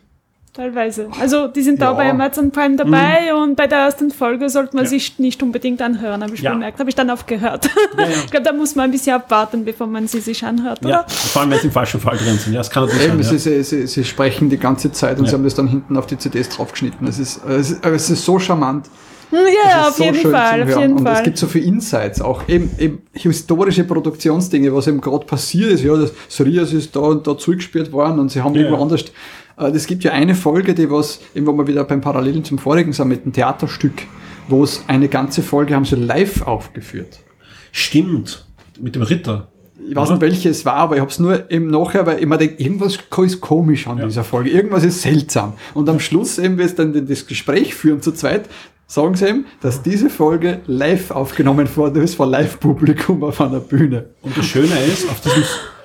Teilweise. Also die sind da Ja. bei Amazon Prime dabei und bei der ersten Folge sollte man Ja. sich nicht unbedingt anhören, habe ich Ja. bemerkt. Habe ich dann aufgehört. Ich glaube, da muss man ein bisschen abwarten, bevor man sie sich anhört, ja, oder? vor allem wenn sie im falschen Fall drin sind. Ja, das kann natürlich Eben, sein. sie, Ja. sie, sie, sprechen die ganze Zeit und Ja. sie haben das dann hinten auf die CDs draufgeschnitten. Es ist, es ist, es ist so charmant. Ja, Es auf so jeden schön Fall, auf Hören. jeden und es Fall. gibt so viele Insights, auch eben, eben historische Produktionsdinge, was eben gerade passiert ist. Ja, das Sirius ist da und da zugespielt worden und sie haben Ja. irgendwo anders. Äh, Es gibt ja eine Folge, die was, wo wir wieder beim Parallelen zum vorigen sind, mit dem Theaterstück, wo es eine ganze Folge haben sie live aufgeführt. Stimmt, mit dem Ritter. Ich weiß nicht, welche es war, aber ich habe es nur eben nachher, weil ich mir denke, irgendwas ist komisch an dieser Folge, irgendwas ist seltsam. Und am Schluss eben, wie es dann das Gespräch führen zu zweit, sagen sie eben, dass diese Folge live aufgenommen worden ist vor Live-Publikum auf einer Bühne. Und das Schöne ist, auf diesem,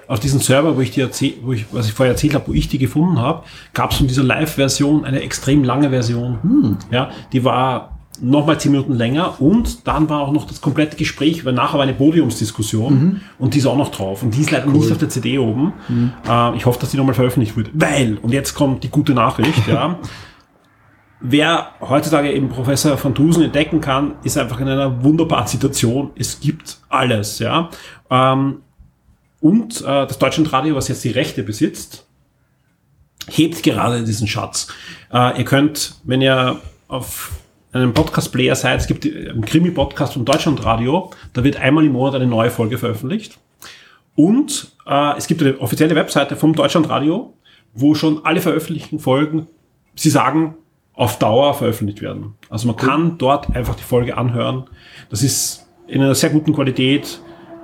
auf diesem Server, wo ich dir erzähl, wo ich, was ich vorher erzählt habe, wo ich die gefunden habe, gab es von dieser Live-Version eine extrem lange Version. Ja, die war nochmal zehn Minuten länger und dann war auch noch das komplette Gespräch, weil nachher war eine Podiumsdiskussion und die ist auch noch drauf. Und die ist leider nicht auf der CD oben. Äh, ich hoffe, dass die nochmal veröffentlicht wird. Weil, und jetzt kommt die gute Nachricht, ja. Wer heutzutage eben Professor van Dusen entdecken kann, ist einfach in einer wunderbaren Situation. Es gibt alles, ja. Ähm, und äh, das Deutschlandradio, was jetzt die Rechte besitzt, hebt gerade diesen Schatz. Äh, ihr könnt, wenn ihr auf einem Podcast-Player seid, es gibt einen Krimi-Podcast vom Deutschlandradio, da wird einmal im Monat eine neue Folge veröffentlicht. Und äh, es gibt eine offizielle Webseite vom Deutschlandradio, wo schon alle veröffentlichten Folgen, sie sagen, auf Dauer veröffentlicht werden. Also man kann dort einfach die Folge anhören. Das ist in einer sehr guten Qualität.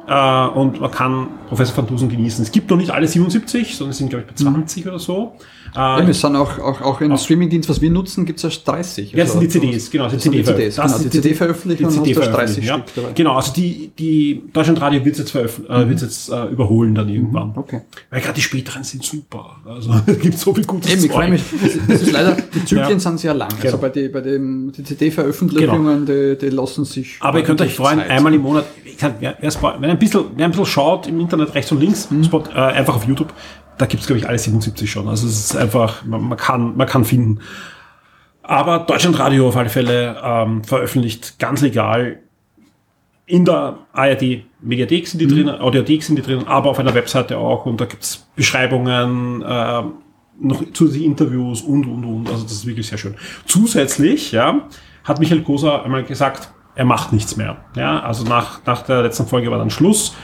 Äh, und man kann Professor Van Dusen genießen. Es gibt noch nicht alle 77, sondern es sind, glaube ich, bei 20 oder so. Äh, ja, wir sind auch, auch, auch im Streamingdienst, was wir nutzen, gibt es erst 30. Ja, das sind die CDs, genau. Das sind die CDs, das genau, die CD-Veröffentlichung CD hast du 30 ja. Stück dabei. Genau, also die, die Deutschlandradio wird jetzt, veröffent- äh, wird jetzt äh, überholen dann irgendwann. Okay. Weil gerade die späteren sind super. Also es gibt so viel gutes Eben, ich freue mich. Das, das ist leider, die Zyklen Ja. sind sehr lang. Genau. Also bei, die, bei den die CD-Veröffentlichungen, die, die lassen sich. Aber ihr könnt euch freuen, Zeit. einmal im Monat, ich kann, wer, wer, es- ein bisschen, wer ein bisschen schaut im Internet rechts und links, Spot, äh, einfach auf YouTube, da gibt's glaube ich, alle 77 schon. Also es ist einfach, man, man, kann, man kann finden. Aber Deutschlandradio auf alle Fälle ähm, veröffentlicht ganz legal in der ARD Mediathek sind die drin, Audiothek sind die drin, aber auf einer Webseite auch und da gibt's Beschreibungen, äh, noch zusätzliche Interviews und und und. Also das ist wirklich sehr schön. Zusätzlich, ja, hat Michael Koser einmal gesagt, er macht nichts mehr. Ja, also nach, nach der letzten Folge war dann Schluss.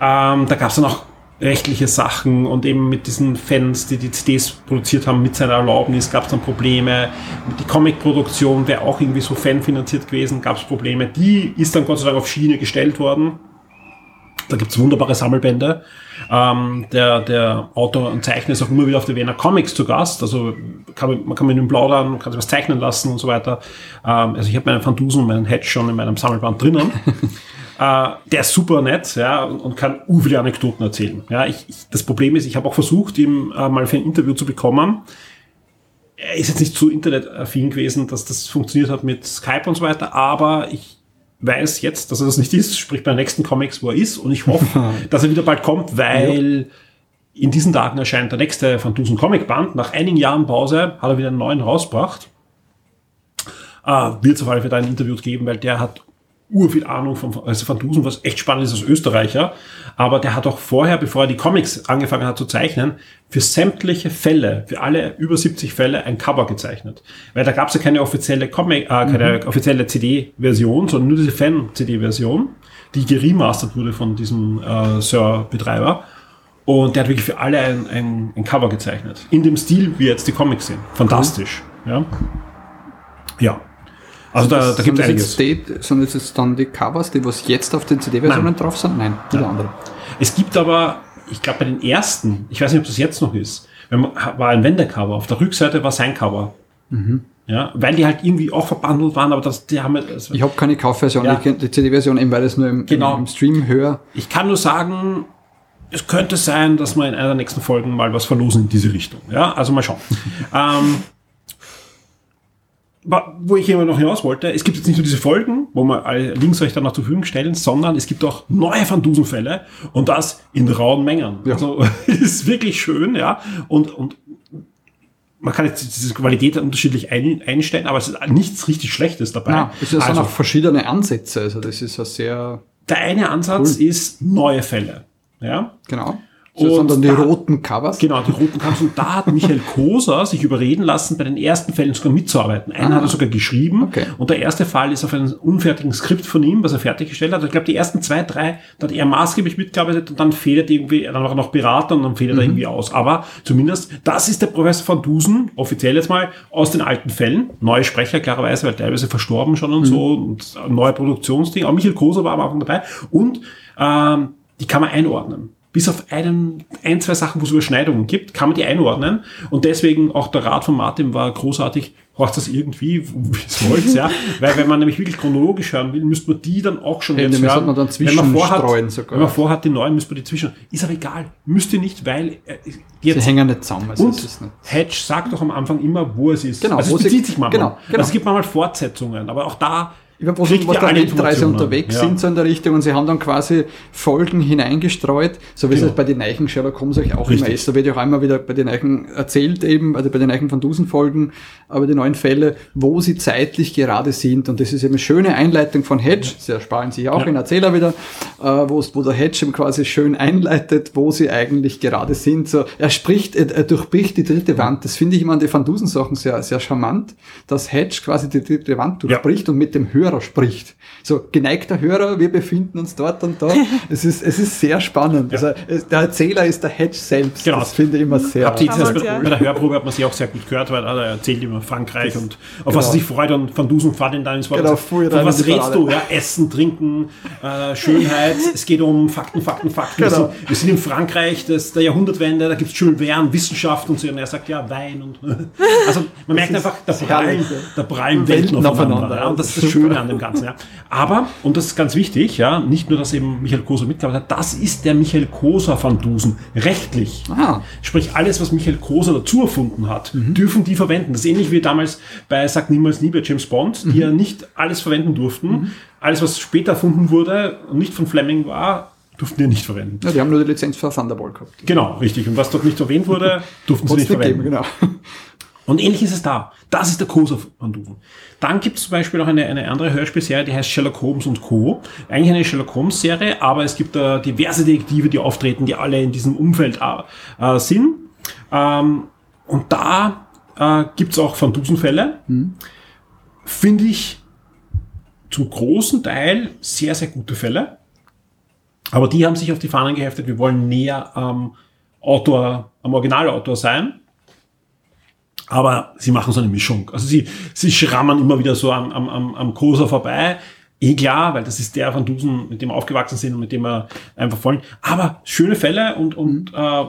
Ähm, da gab's dann auch rechtliche Sachen und eben mit diesen Fans, die die CDs produziert haben, mit seiner Erlaubnis gab es dann Probleme. Die Comic-Produktion wäre auch irgendwie so fanfinanziert gewesen, gab es Probleme. Die ist dann Gott sei Dank auf Schiene gestellt worden. Da gibt's wunderbare Sammelbände. Ähm, der, der Autor und Zeichner ist auch immer wieder auf der Wiener Comics zu Gast. Also kann man, man kann mit ihm plaudern, kann sich was zeichnen lassen und so weiter. Ähm, also ich habe meinen Van Dusen und meinen Hedge schon in meinem Sammelband drinnen. Äh, der ist super nett, ja, und, und kann u viele Anekdoten erzählen. Ja, ich, ich, das Problem ist, ich habe auch versucht, ihn äh, mal für ein Interview zu bekommen. Er ist jetzt nicht so internetaffin gewesen, dass das funktioniert hat mit Skype und so weiter, aber ich weiß jetzt, dass er das nicht ist, sprich bei den nächsten Comics, wo er ist, und ich hoffe, dass er wieder bald kommt, weil in diesen Tagen erscheint der nächste Van Dusen Comic Band. Nach einigen Jahren Pause hat er wieder einen neuen rausgebracht. Äh, Wird es auf alle Fälle ein Interview geben, weil der hat ur viel Ahnung von also Van Dusen, was echt spannend ist als Österreicher. Aber der hat auch vorher, bevor er die Comics angefangen hat zu zeichnen, für sämtliche Fälle, für alle über 70 Fälle ein Cover gezeichnet. Weil da gab es ja keine offizielle Comic, äh, keine offizielle CD-Version, sondern nur diese Fan-CD-Version, die geremastert wurde von diesem äh, Sir-Betreiber. Und der hat wirklich für alle ein, ein, ein Cover gezeichnet. In dem Stil, wie jetzt die Comics sind. Fantastisch. Ja. Ja. Also da, da gibt es einiges. jetzt die, sind das jetzt dann die Covers, die was jetzt auf den CD-Versionen drauf sind? Nein, die Nein. andere. Es gibt aber, ich glaube bei den ersten, ich weiß nicht, ob das jetzt noch ist, man, war ein Wendecover. Auf der Rückseite war sein Cover. Mhm. Ja, weil die halt irgendwie auch verbandelt waren, aber das, die haben halt- also, Ich habe keine Kaufversion, Ja. ich kenn die CD-Version eben, weil ich es nur im, Genau. im, Stream höre. Ich kann nur sagen, es könnte sein, dass wir in einer der nächsten Folgen mal was verlosen in diese Richtung. Ja, also mal schauen. ähm, wo ich immer noch hinaus wollte, es gibt jetzt nicht nur diese Folgen, wo wir alle Links euch dann noch zur Verfügung stellen, sondern es gibt auch neue Van Dusen-Fälle und das in rauen Mengen. Ja. Also ist wirklich schön, ja. Und, und man kann jetzt diese Qualität unterschiedlich ein, einstellen, aber es ist nichts richtig Schlechtes dabei. Ja, es sind also, auch verschiedene Ansätze, also das ist ja sehr, der eine Ansatz ist neue Fälle. Ja. genau. Sind dann die da- roten Covers. Genau, die roten Kampf. Und da hat Michael Koser sich überreden lassen, bei den ersten Fällen sogar mitzuarbeiten. Einen Ah. hat er sogar geschrieben. Okay. Und der erste Fall ist auf einem unfertigen Skript von ihm, was er fertiggestellt hat. Ich glaube, die ersten zwei, drei, da hat er maßgeblich mitgearbeitet und dann fehlt irgendwie, dann war er noch Berater und dann fehlt er Mhm. da irgendwie aus. Aber zumindest, das ist der Professor van Dusen, offiziell jetzt mal, aus den alten Fällen. Neue Sprecher, klarerweise, weil teilweise verstorben schon und Mhm. so. Und neue Produktionsding. Auch Michael Koser war am Anfang dabei. Und ähm, die kann man einordnen. Bis auf einen, ein, zwei Sachen, wo es Überschneidungen gibt, kann man die einordnen. Und deswegen auch der Rat von Martin war großartig. Braucht das irgendwie, wie es wollt, ja. Weil wenn man nämlich wirklich chronologisch hören will, müsste man die dann auch schon Eben, jetzt müsste hören. man dann wenn man vorhat, zwischenstreuen sogar. wenn man vorhat, die neuen, müsste man die zwischen. Ist aber egal. Müsst ihr nicht, weil äh, Sie jetzt hängen nicht zusammen. Also und es ist nicht. Hedge sagt doch am Anfang immer, wo es ist. Genau, also wo es sie- bezieht sich manchmal. genau, genau. Also es gibt manchmal Fortsetzungen, aber auch da Sie was der alle Weltreise unterwegs Ja. sind, so in der Richtung, und sie haben dann quasi Folgen hineingestreut, so wie Genau. es bei den neuen Sherlock Holmes euch auch Richtig. immer ist. Da wird ja auch einmal wieder bei den neuen erzählt eben, also bei den neuen Van Dusen Folgen, aber die neuen Fälle, wo sie zeitlich gerade sind. Und das ist eben eine schöne Einleitung von Hedge, sie ersparen sich auch Ja. in Erzähler wieder, äh, wo, wo der Hedge eben quasi schön einleitet, wo sie eigentlich gerade sind. So, er spricht, er, er durchbricht die dritte Wand. Das finde ich immer an den Van Dusen Sachen sehr, sehr charmant, dass Hedge quasi die dritte Wand Ja. durchbricht und mit dem Hörer Hörer spricht. So, geneigter Hörer, wir befinden uns dort und da. es, ist, es ist sehr spannend. Ja. Also, es, der Erzähler ist der Hedge selbst. Genau. Das finde ich immer sehr Habt das bei, bei der Hörprobe hat man sie auch sehr gut gehört, weil er erzählt immer Frankreich das, und auf genau. was er sich freut und Van Dusen fährt ihn dann ins Wort. Genau, von was redest du? Ja, Essen, Trinken, äh, Schönheit. es geht um Fakten, Fakten, Fakten. Genau. Wir, sind, in Frankreich das, der Jahrhundertwende, da gibt es Jules Verne, Wissenschaft und so. Und er sagt ja Wein und. also man merkt einfach, da prallen, da prallen Welten, Welten aufeinander. Ja, und das ist das Schöne an dem Ganzen. Ja. Aber, und das ist ganz wichtig, ja, nicht nur, dass eben Michael Koser mitgearbeitet hat, das ist der Michael Koser van Dusen, rechtlich. Aha. Sprich, alles, was Michael Koser dazu erfunden hat, mhm. dürfen die verwenden. Das ist ähnlich wie damals bei Sag niemals nie bei James Bond, die mhm. ja nicht alles verwenden durften. Mhm. Alles, was später erfunden wurde und nicht von Fleming war, durften die nicht verwenden. Ja, die haben nur die Lizenz für Thunderbolt gehabt. Genau, richtig. Und was dort nicht erwähnt wurde, durften sie nicht verwenden. Geben, genau. Und ähnlich ist es da. Das ist der Kosa von Duven. Dann gibt es zum Beispiel noch eine, eine andere Hörspielserie, die heißt Sherlock Holmes und Co. Eigentlich eine Sherlock Holmes Serie, aber es gibt da diverse Detektive, die auftreten, die alle in diesem Umfeld äh, sind. Ähm, und da äh, gibt es auch Van Dusen Fälle. Mhm. Finde ich zum großen Teil sehr, sehr gute Fälle. Aber die haben sich auf die Fahnen geheftet, wir wollen näher am Autor, am Originalautor sein. Aber sie machen so eine Mischung. Also sie, sie schrammen immer wieder so am, am, am Koser vorbei. Eh klar, weil das ist der von Dusen, mit dem wir aufgewachsen sind und mit dem wir einfach wollen. Aber schöne Fälle und, und mhm. äh,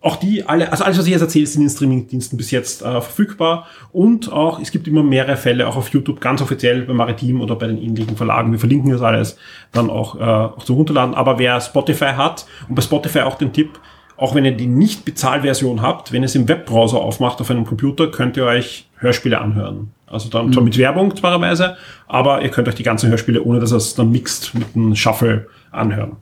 auch die alle, also alles, was ich jetzt erzähle, sind in Streamingdiensten bis jetzt äh, verfügbar. Und auch, es gibt immer mehrere Fälle, auch auf YouTube, ganz offiziell bei Maritim oder bei den ähnlichen Verlagen. Wir verlinken das alles dann auch, äh, auch zum Runterladen. Aber wer Spotify hat und bei Spotify auch den Tipp, auch wenn ihr die Nicht-Bezahlversion habt, wenn ihr es im Webbrowser aufmacht auf einem Computer, könnt ihr euch Hörspiele anhören. Also dann mhm. zwar mit Werbung zwar aber ihr könnt euch die ganzen Hörspiele, ohne dass es dann mixt, mit einem Shuffle anhören.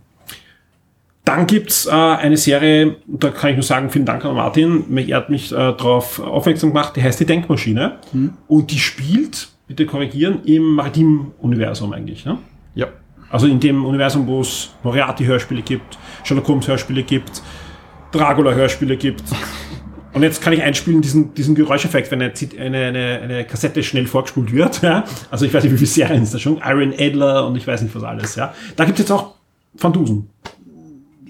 Dann gibt's äh, eine Serie, da kann ich nur sagen, vielen Dank an Martin, er hat mich äh, darauf aufmerksam gemacht, die heißt die Denkmaschine mhm. und die spielt, bitte korrigieren, im Maritim-Universum eigentlich. Ne? Ja. Also in dem Universum, wo es Moriarty-Hörspiele gibt, Sherlock Holmes-Hörspiele gibt, Dracula-Hörspiele gibt. Und jetzt kann ich einspielen diesen, diesen Geräuscheffekt, wenn eine, eine, eine Kassette schnell vorgespult wird. Ja? Also ich weiß nicht, wie viele Serien ist da schon. Iron Adler und ich weiß nicht was alles. Ja? Da gibt es jetzt auch Van.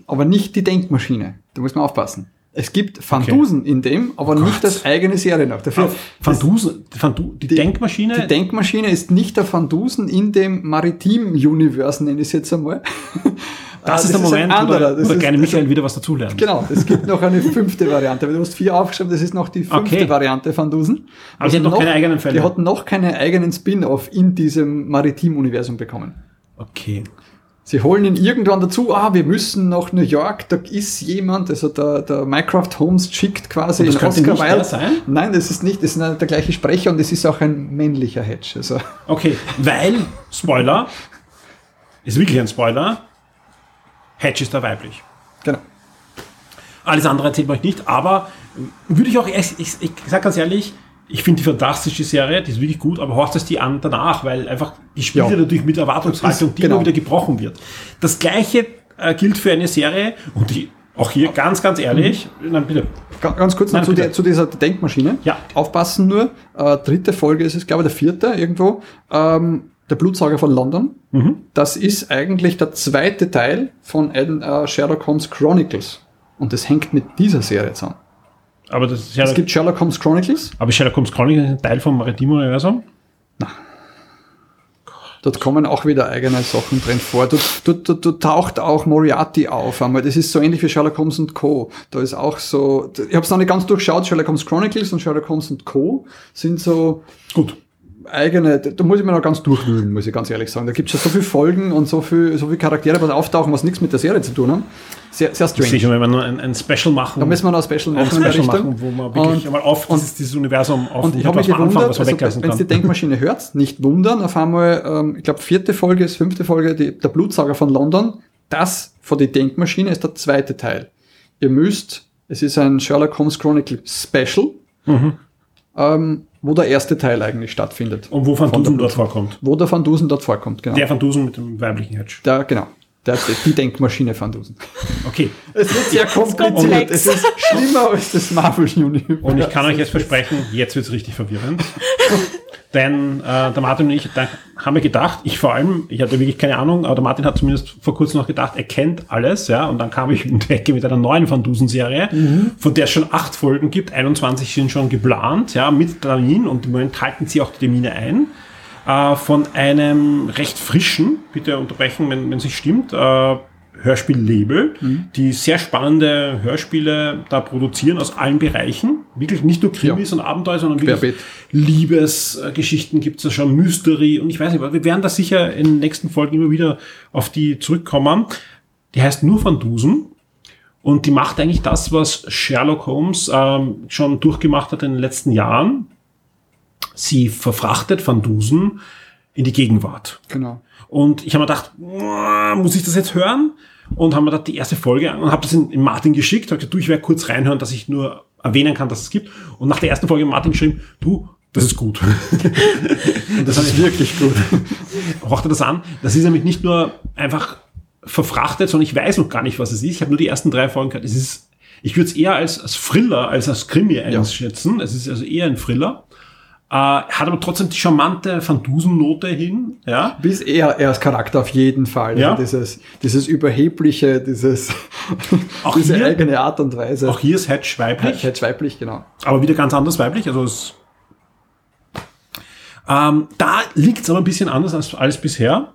Aber nicht die Denkmaschine. Da muss man aufpassen. Es gibt Fandusen okay. in dem, aber oh nicht das eigene Serie noch. Dafür Fandusen, Fandu die, die, Denkmaschine? Die Denkmaschine ist nicht der Fandusen in dem Maritim-Universe, nenne ich es jetzt einmal. Das, das ist der Moment, wo der, wo der kleine Michael wieder was dazulernt. Genau, es gibt noch eine fünfte Variante. Du hast vier aufgeschrieben, das ist noch die fünfte okay. Variante von Dusen. Aber sie hat noch, noch keine eigenen Fälle. Die hat noch keine eigenen Spin-off in diesem Maritim-Universum bekommen. Okay. Sie holen ihn irgendwann dazu, ah, wir müssen nach New York, da ist jemand, also der, der Minecraft Holmes schickt quasi in Oscar Wilde. Sein? Nein, das ist nicht, das ist der gleiche Sprecher und es ist auch ein männlicher Hedge. Also. Okay, weil, Spoiler, ist wirklich ein Spoiler, Hedge ist da weiblich. Genau. Alles andere erzählt man euch nicht, aber würde ich auch, ich, ich, ich sag ganz ehrlich, ich finde die fantastische Serie, die ist wirklich gut, aber horcht es die an danach, weil einfach die spielt ja. natürlich mit Erwartungshaltung, die genau. immer wieder gebrochen wird. Das gleiche äh, gilt für eine Serie und die auch hier ganz, ganz ehrlich, mhm. nein, bitte. Ganz kurz noch nein, zu, der, zu, dieser Denkmaschine. Ja. Aufpassen nur, äh, dritte Folge ist es, glaube ich, der vierte irgendwo. Ähm, der Blutsauger von London. Mhm. Das ist eigentlich der zweite Teil von äh, Sherlock Holmes Chronicles. Und das hängt mit dieser Serie zusammen. Aber das Sherlock, es gibt Sherlock Holmes Chronicles. Aber Sherlock Holmes Chronicles ist ein Teil vom Maritim-Universum? Nein. Dort kommen auch wieder eigene Sachen drin vor. Dort, dort, dort, dort taucht auch Moriarty auf einmal. Das ist so ähnlich wie Sherlock Holmes und Co. Da ist auch so, ich habe es noch nicht ganz durchschaut, Sherlock Holmes Chronicles und Sherlock Holmes und Co. sind so gut eigene, da muss ich mir noch ganz durchwühlen, muss ich ganz ehrlich sagen. Da gibt es schon so viele Folgen und so viele so viel Charaktere, was auftauchen, was nichts mit der Serie zu tun haben. Sehr, sehr strange. Sicher, wenn wir nur ein, ein Special machen. Da müssen wir noch ein Special machen. Ein Special machen, wo man wirklich und, einmal auf und, dieses, Universum auf Und ich habe mich gewundert, Anfang, also, wenn ihr die Denkmaschine hört, nicht wundern, auf einmal, ähm, ich glaube, vierte Folge ist fünfte Folge, die, der Blutsauger von London. Das von die Denkmaschine ist der zweite Teil. Ihr müsst, es ist ein Sherlock Holmes Chronicle Special. Mhm. Ähm, wo der erste Teil eigentlich stattfindet. Und wo Van Dusen dort vorkommt. Wo der Van Dusen dort vorkommt, genau. Der Van Dusen mit dem weiblichen Hedge. Der, genau. Der, die Denkmaschine Van Dusen. Okay. Es wird sehr kompliziert. Es ist schlimmer als das Marvel Universe. Und ich kann euch jetzt versprechen, jetzt wird es richtig verwirrend. Denn äh, der Martin und ich da haben wir gedacht, ich vor allem, ich hatte wirklich keine Ahnung, aber der Martin hat zumindest vor kurzem noch gedacht, er kennt alles, ja, und dann kam ich um die Ecke mit einer neuen Van Dusen-Serie, von der es schon acht Folgen gibt, 21 sind schon geplant, ja, mit Termin und im Moment halten sie auch die Termine ein, äh, von einem recht frischen, bitte unterbrechen, wenn es nicht stimmt, äh, Hörspiellabel, die sehr spannende Hörspiele da produzieren aus allen Bereichen. Wirklich nicht nur Krimis und Abenteuer, sondern wirklich Querbeet. Liebesgeschichten gibt es da schon, Mystery und ich weiß nicht, wir werden da sicher in den nächsten Folgen immer wieder auf die zurückkommen. Die heißt nur Van Dusen und die macht eigentlich das, was Sherlock Holmes ähm, schon durchgemacht hat in den letzten Jahren. Sie verfrachtet Van Dusen in die Gegenwart. Genau. Und ich habe mir gedacht, "Uah, muss ich das jetzt hören? Und haben mir da die erste Folge an und habe das in, in Martin geschickt. Hab gesagt, du, ich werde kurz reinhören, dass ich nur erwähnen kann, dass es gibt. Und nach der ersten Folge hat Martin geschrieben, du, das ist gut. und das, ist wirklich gut. Haucht er das an? Das ist nämlich nicht nur einfach verfrachtet, sondern ich weiß noch gar nicht, was es ist. Ich habe nur die ersten drei Folgen gehört. Es ist, ich würde es eher als, als Thriller, als als Krimi einschätzen. Es ist also eher ein Thriller. Äh, hat aber trotzdem die charmante Van Dusen-Note hin. Ja. Bis er, er als Charakter auf jeden Fall. Ja. Also dieses, dieses Überhebliche, dieses, Auch diese hier- eigene Art und Weise. Auch hier ist Hedge weiblich. Hedge weiblich, genau. aber wieder ganz anders weiblich. Also es, ähm, da liegt es aber ein bisschen anders als alles bisher.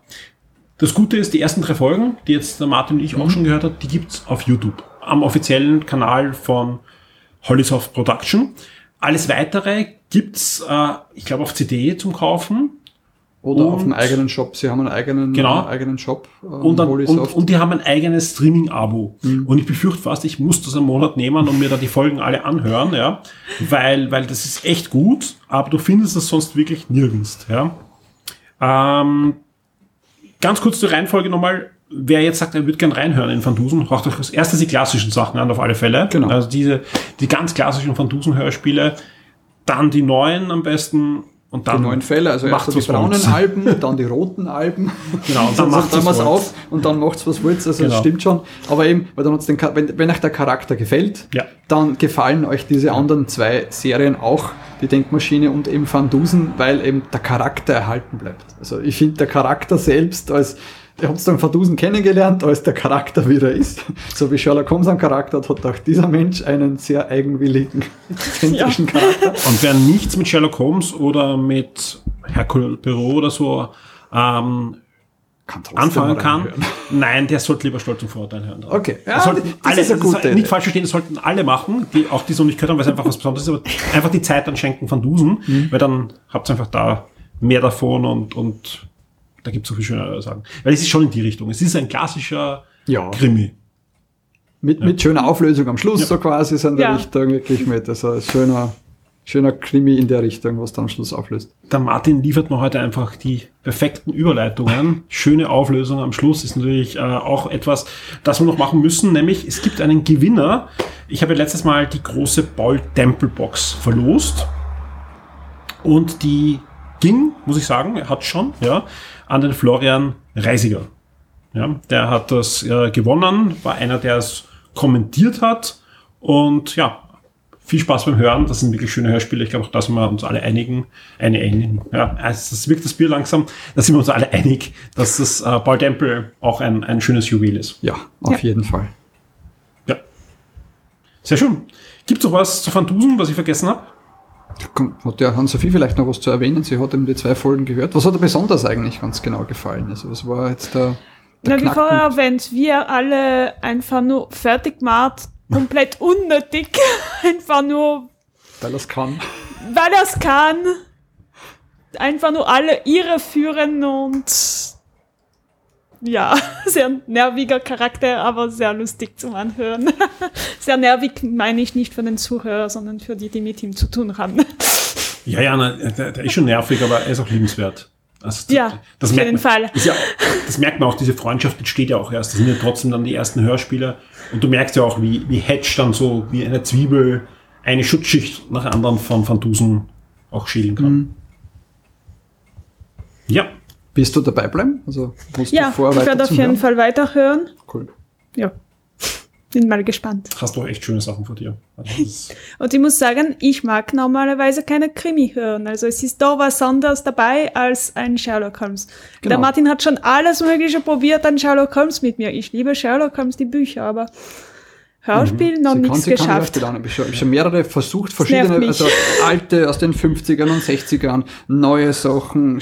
Das Gute ist, die ersten drei Folgen, die jetzt der Martin und ich auch schon gehört hat, die gibt's auf YouTube. Am offiziellen Kanal von Hollysoft Production. Alles weitere gibt's, äh, ich glaube, auf CD zum Kaufen. Oder Und- auf dem eigenen Shop. Sie haben einen eigenen, Genau. eigenen Shop. ähm, Und, dann, und, und die haben ein eigenes Streaming-Abo. Und ich befürchte fast, ich muss das einen Monat nehmen und mir da die Folgen alle anhören, ja. Weil, weil das ist echt gut, aber du findest es sonst wirklich nirgends, ja. Ähm, ganz kurz zur Reihenfolge nochmal. Wer jetzt sagt, er würde gern reinhören in Van Dusen, braucht euch als erstes die klassischen Sachen an, auf alle Fälle. Genau. Also diese, die ganz klassischen Van Dusen-Hörspiele. Dann die neuen am besten. Und dann die neuen Fälle, also macht's, erst die braunen wollt's. Alben, dann die roten Alben. Genau, und dann macht's, dann was auf und dann macht's was wollt's. Also das Genau. stimmt schon. Aber eben, weil dann den, wenn, wenn euch der Charakter gefällt, Ja. dann gefallen euch diese anderen zwei Serien auch, die Denkmaschine und eben Van Dusen, weil eben der Charakter erhalten bleibt. Also ich finde der Charakter selbst als Ihr habt dann Van Dusen kennengelernt, als der Charakter wieder ist. So wie Sherlock Holmes einen Charakter hat, hat auch dieser Mensch einen sehr eigenwilligen, exzentrischen Charakter. Und wer nichts mit Sherlock Holmes oder mit Hercule Poirot oder so ähm, Kann anfangen kann, nein, der sollte lieber Stolz und Vorurteil hören. Okay, ja, das sollten das alle, ist eine das gute nicht Idee. falsch verstehen, das sollten alle machen, die auch die so nicht gehört haben, weil es einfach was Besonderes ist, aber einfach die Zeit dann schenken von Dusen, Mhm. weil dann habt ihr einfach da mehr davon und, und da gibt es so viel schönere Sachen. Weil es ist schon in die Richtung. Es ist ein klassischer Ja. Krimi. Mit, mit schöner Auflösung am Schluss, so quasi so in der Ja. Richtung, wirklich mit. Also ein schöner, schöner Krimi in der Richtung, was dann am Schluss auflöst. Der Martin liefert mir heute einfach die perfekten Überleitungen. Schöne Auflösung am Schluss ist natürlich äh, auch etwas, das wir noch machen müssen, nämlich es gibt einen Gewinner. Ich habe ja letztes Mal die große Paul Temple Box verlost und die ging, muss ich sagen, er hat schon, ja, an den Florian Reisiger. Ja, der hat das äh, gewonnen, war einer, der es kommentiert hat und ja, viel Spaß beim Hören. Das sind wirklich schöne Hörspiele. Ich glaube, auch da sind wir uns alle einigen. Eine einigen. Ja, also das wirkt das Bier langsam. Da sind wir uns alle einig, dass das äh, Paul Tempel auch ein, ein schönes Juwel ist. Ja, auf Ja. jeden Fall. Ja. Sehr schön. Gibt es noch was zu Van Dusen, was ich vergessen habe? Hat der Hans-Sophie vielleicht noch was zu erwähnen? Sie hat eben die zwei Folgen gehört. Was hat ihr besonders eigentlich ganz genau gefallen? Also was war jetzt der, der Na, wie vorher erwähnt, wir alle einfach nur fertig gemacht, komplett unnötig, einfach nur, Weil das kann. weil er es kann, einfach nur alle irreführen und ja, sehr nerviger Charakter, aber sehr lustig zum Anhören. Sehr nervig meine ich nicht für den Zuhörer, sondern für die, die mit ihm zu tun haben. Ja, ja, na, der, der ist schon nervig, aber er ist auch liebenswert. Also, Ja, das auf merkt jeden man, Fall. Ist ja, das merkt man auch, diese Freundschaft entsteht ja auch erst. Das sind ja trotzdem dann die ersten Hörspiele. Und du merkst ja auch, wie, wie Hedge dann so, wie eine Zwiebel, eine Schutzschicht nach der anderen von Van Dusen auch schälen kann. Mhm. Ja, Bist du dabei bleiben? Also musst Ja, du vor, ich werde auf jeden Hören? Fall weiterhören. Cool. Ja. bin mal gespannt. Hast du echt schöne Sachen vor dir. Also und ich muss sagen, ich mag normalerweise keine Krimi hören. Also es ist da was anderes dabei als ein Sherlock Holmes. Genau. Der Martin hat schon alles Mögliche probiert an Sherlock Holmes mit mir. Ich liebe Sherlock Holmes, die Bücher, aber Hörspiel mhm. noch sie nichts geschafft. Ich habe schon, hab schon mehrere versucht, verschiedene, also alte aus den 50ern und 60ern, neue Sachen,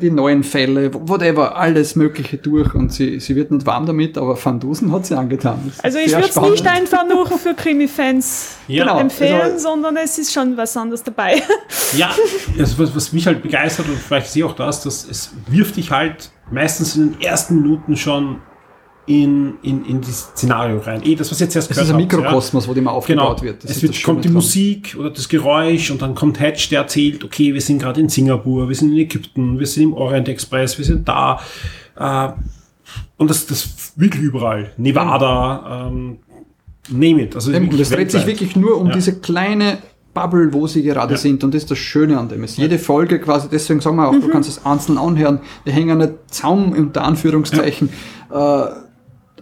die neuen Fälle, whatever, alles Mögliche durch und sie, sie wird nicht warm damit, aber Van Dusen hat sie angetan. Also ich würde es nicht einfach nur für Krimi-Fans ja, genau, empfehlen, also, sondern es ist schon was anderes dabei. Ja, also was, was mich halt begeistert und vielleicht sehe auch das, dass es wirft dich halt meistens in den ersten Minuten schon in, in, in das Szenario rein. Eh, das, was jetzt erst Es ist ein Mikrokosmos, ja. wo immer aufgebaut genau. wird. Das es wird, kommt die dran. Musik oder das Geräusch und dann kommt Hatch, der erzählt, okay, wir sind gerade in Singapur, wir sind in Ägypten, wir sind im Orient Express, wir sind da. Äh, und das, das wirklich überall. Nevada, ähm, name it. Also Eben, das dreht sich wirklich nur um ja. diese kleine Bubble, wo sie gerade ja. sind. Und das ist das Schöne an dem. Es jede Folge quasi, deswegen sagen wir auch, mhm. du kannst es einzeln anhören. Wir hängen nicht Zaum unter Anführungszeichen. Äh,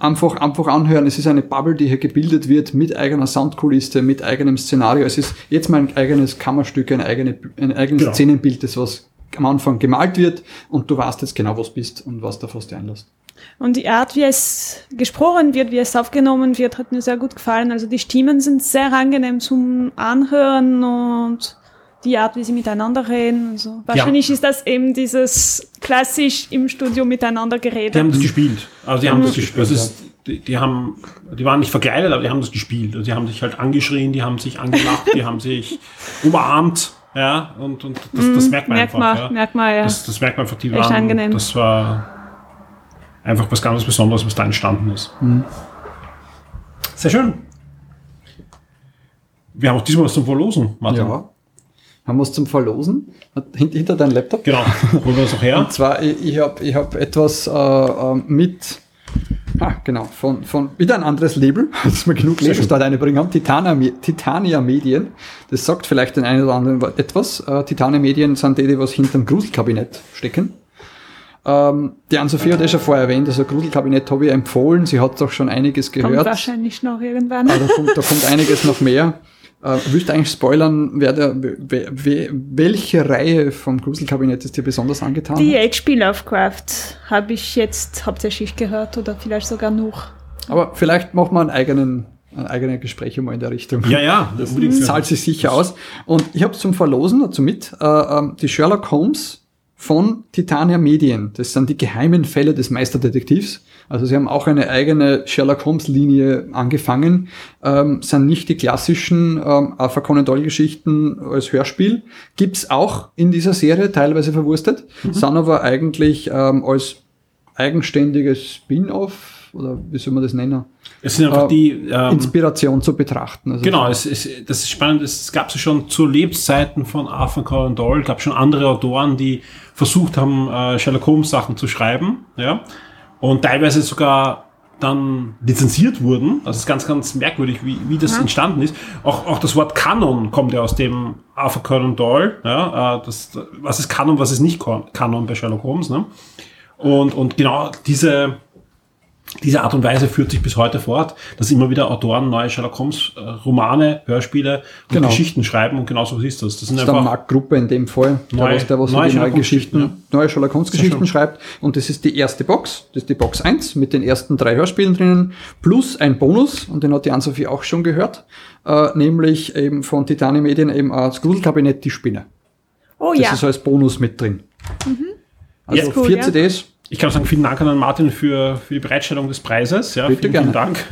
einfach, einfach anhören. Es ist eine Bubble, die hier gebildet wird mit eigener Soundkulisse, mit eigenem Szenario. Es ist jetzt mal ein eigenes Kammerstück, ein, eigene, ein eigenes genau. Szenenbild, das was am Anfang gemalt wird und du weißt jetzt genau, was bist und was da fast einlässt. Und die Art, wie es gesprochen wird, wie es aufgenommen wird, hat mir sehr gut gefallen. Also die Stimmen sind sehr angenehm zum Anhören und die Art, wie sie miteinander reden. Also wahrscheinlich ja. ist das eben dieses klassisch im Studio miteinander geredet. Die haben das gespielt. Also die haben das gespielt. Das ist, die, die, haben, die waren nicht verkleidet, aber die haben das gespielt. Also die haben sich halt angeschrien, die haben sich angelacht, die haben sich umarmt. Ja, und, und das, das mhm. merkt man merkt einfach. Man, ja. Merkt man, ja. Das, das merkt man einfach, die waren, angenehm. das war einfach was ganz Besonderes, was da entstanden ist. Mhm. Sehr schön. Wir haben auch diesmal was zum Verlosen, Martin. Ja haben wir es zum Verlosen. Hinter deinem Laptop. Genau, holen wir das auch her. Und zwar, ich, ich habe ich hab etwas äh, äh, mit, ah, genau, von, von wieder ein anderes Label, das wir genug Lebensstart einbringen haben, Titania, Titania Medien. Das sagt vielleicht den einen oder anderen etwas. Äh, Titania Medien sind die, die was hinterm Gruselkabinett stecken. Ähm, die Ann-Sophie hat ja schon vorher erwähnt, also Gruselkabinett habe ich empfohlen, sie hat doch schon einiges gehört. Kommt wahrscheinlich noch irgendwann. Aber da kommt, da kommt einiges noch mehr. Äh, willst du eigentlich spoilern, wer der, wer, wer, welche Reihe vom Gruselkabinett ist dir besonders angetan? Die H.P. Lovecraft habe ich jetzt hauptsächlich gehört oder vielleicht sogar noch. Aber vielleicht macht man einen eigenen ein eigenes Gespräch mal in der Richtung. Ja, ja, das zahlt sich sicher aus. Und ich habe zum Verlosen dazu mit äh, ähm, die Sherlock Holmes von Titania Medien. Das sind die geheimen Fälle des Meisterdetektivs. Also sie haben auch eine eigene Sherlock Holmes Linie angefangen, ähm, sind nicht die klassischen ähm, Arthur Conan Doyle Geschichten als Hörspiel. Gibt's auch in dieser Serie, teilweise verwurstet, mhm. sind aber eigentlich ähm, als eigenständiges Spin-off oder wie soll man das nennen? Es sind einfach äh, die ähm, Inspiration zu betrachten. Also genau, es, es, das ist spannend. Es gab es schon zu Lebzeiten von Arthur Conan Doyle, gab schon andere Autoren, die versucht haben, äh, Sherlock Holmes Sachen zu schreiben, ja, und teilweise sogar dann lizenziert wurden. Das ist ganz, ganz merkwürdig, wie, wie das ja. entstanden ist. Auch, auch das Wort Kanon kommt ja aus dem Arthur Conan Doyle. Ja, äh, das, was ist Kanon, was ist nicht Kanon bei Sherlock Holmes. Ne? Und, und genau diese, diese Art und Weise führt sich bis heute fort, dass immer wieder Autoren neue Sherlock Holmes äh, Romane, Hörspiele und genau. Geschichten schreiben und genau so ist das. Das, sind das ist einfach Marktgruppe in dem Fall, neue, der, was, der was neue, neue Geschichten, ja. neue Sherlock Holmes Geschichten schreibt und das ist die erste Box, das ist die Box 1 mit den ersten drei Hörspielen drinnen plus ein Bonus und den hat die Ann-Sophie auch schon gehört, äh, nämlich eben von Titanium Medien eben als Gruselkabinett die Spinne. Oh das ja. Das ist als Bonus mit drin. Mhm. Also ja, cool, vier ja. CDs ich kann auch sagen, vielen Dank an Martin für, für die Bereitstellung des Preises. Ja, Bitte vielen, gerne. vielen Dank.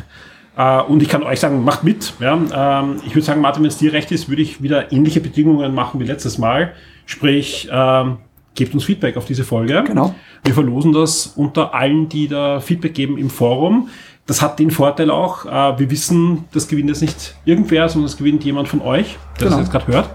Uh, und ich kann euch sagen, macht mit. Ja. Uh, ich würde sagen, Martin, wenn es dir recht ist, würde ich wieder ähnliche Bedingungen machen wie letztes Mal. Sprich, uh, gebt uns Feedback auf diese Folge. Genau. Wir verlosen das unter allen, die da Feedback geben im Forum. Das hat den Vorteil auch, wir wissen, das gewinnt jetzt nicht irgendwer, sondern das gewinnt jemand von euch, der genau. das jetzt gerade hört.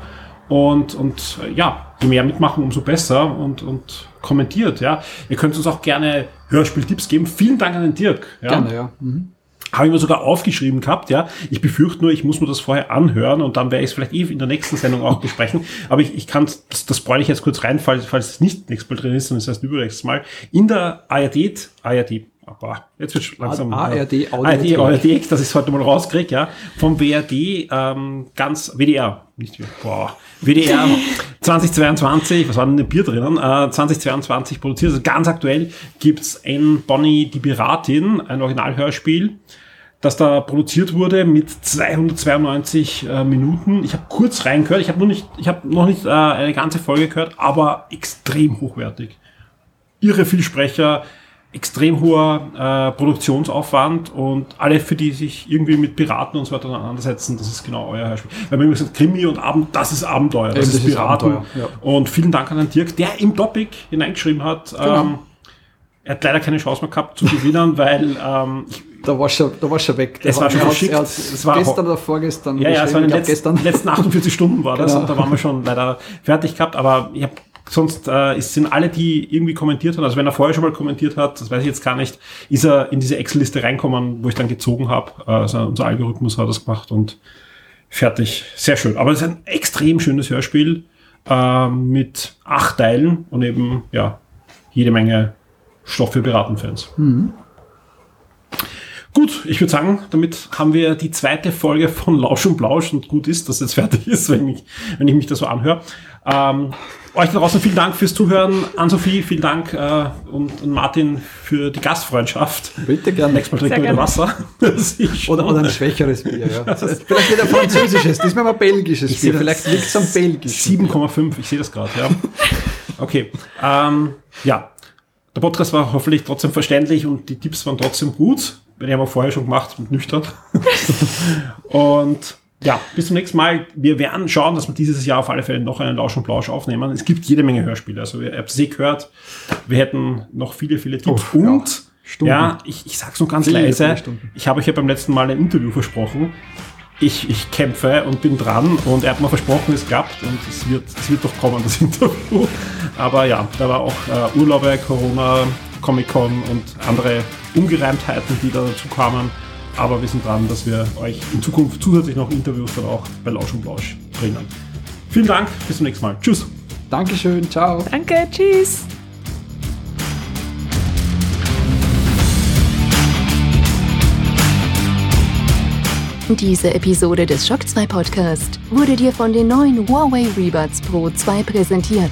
Und, und ja, je mehr mitmachen, umso besser und, und kommentiert. Ja. Ihr könnt uns auch gerne Hörspieltipps geben. Vielen Dank an den Dirk. Ja. Gerne, ja. Mhm. Habe ich mir sogar aufgeschrieben gehabt, ja. Ich befürchte nur, ich muss mir das vorher anhören und dann werde ich es vielleicht eh in der nächsten Sendung auch besprechen. Aber ich, ich kann, das, das bräuchte ich jetzt kurz rein, falls, falls es nicht nächstes Mal drin ist, sondern es heißt übernächstes Mal. In der ARD, ARD, aber jetzt wird langsam. ARD, ARD, ARD, dass ich es heute mal rauskriege, ja. Vom WRD, ähm, ganz, WDR, nicht boah, WDR 2022, was war denn ein Bier drinnen? Äh, 2022 produziert, also ganz aktuell gibt's ein Bonnie die Piratin, ein Originalhörspiel, das da produziert wurde mit 292 äh, Minuten. Ich habe kurz reingehört, ich habe noch nicht, ich habe noch nicht äh, eine ganze Folge gehört, aber extrem hochwertig. Irre viel Sprecher, extrem hoher äh, Produktionsaufwand und alle, für die sich irgendwie mit Piraten und so weiter auseinandersetzen, das ist genau euer Hörspiel. Weil man immer gesagt, Krimi und Abend, das ist Abenteuer, das, Eben, ist Piraten. Ist Abenteuer, ja. Und vielen Dank an den Dirk, der im Topic hineingeschrieben hat. Genau. Ähm, er hat leider keine Chance mehr gehabt zu gewinnen, weil ähm, da war schon, da war schon weg. es war schon verschickt. Es war gestern oder vorgestern. Ja, ja, es war in den letzten, letzten 48 Stunden war das genau. und da waren wir schon leider fertig gehabt, aber ich habe sonst äh, sind alle, die irgendwie kommentiert haben, also wenn er vorher schon mal kommentiert hat, das weiß ich jetzt gar nicht, ist er in diese Excel-Liste reinkommen, wo ich dann gezogen habe. Also unser Algorithmus hat das gemacht und fertig. Sehr schön. Aber es ist ein extrem schönes Hörspiel äh, mit acht Teilen und eben ja jede Menge Stoff für Piratenfans. Mhm. Gut, ich würde sagen, damit haben wir die zweite Folge von Lausch und Blausch und gut ist, dass jetzt fertig ist, wenn ich, wenn ich mich da so anhöre. Ähm, euch da draußen vielen Dank fürs Zuhören. An-Sophie, vielen Dank äh, und, und, Martin für die Gastfreundschaft. Bitte gerne. Nächstes Mal trinken wir Wasser. oder, oder ein schwächeres Bier. Ja. Vielleicht wieder französisches, diesmal mal belgisches Bier. Vielleicht liegt es am belgischen. 7,5, ich sehe das gerade. Ja. Okay. Ähm, ja, der Podcast war hoffentlich trotzdem verständlich und die Tipps waren trotzdem gut. Die haben wir vorher schon gemacht und nüchtern. und ja, bis zum nächsten Mal. Wir werden schauen, dass wir dieses Jahr auf alle Fälle noch einen Lausch und Plausch aufnehmen. Es gibt jede Menge Hörspiele. Also ihr habt es eh gehört. Wir hätten noch viele, viele Tipps. Oh, und ja, ja ich, ich sag's nur ganz viele leise. Ich habe euch ja beim letzten Mal ein Interview versprochen. Ich, ich kämpfe und bin dran und er hat mir versprochen, es klappt und es wird, es wird doch kommen, das Interview. Aber ja, da war auch äh, Urlaube, Corona, Comic-Con und andere Ungereimtheiten, die da dazu kamen. Aber wir sind dran, dass wir euch in Zukunft zusätzlich noch Interviews dann auch bei Lausch und Blausch bringen. Vielen Dank, bis zum nächsten Mal. Tschüss. Dankeschön, ciao. Danke, tschüss. Diese Episode des Shock 2 Podcast wurde dir von den neuen Huawei Rebuds Pro 2 präsentiert.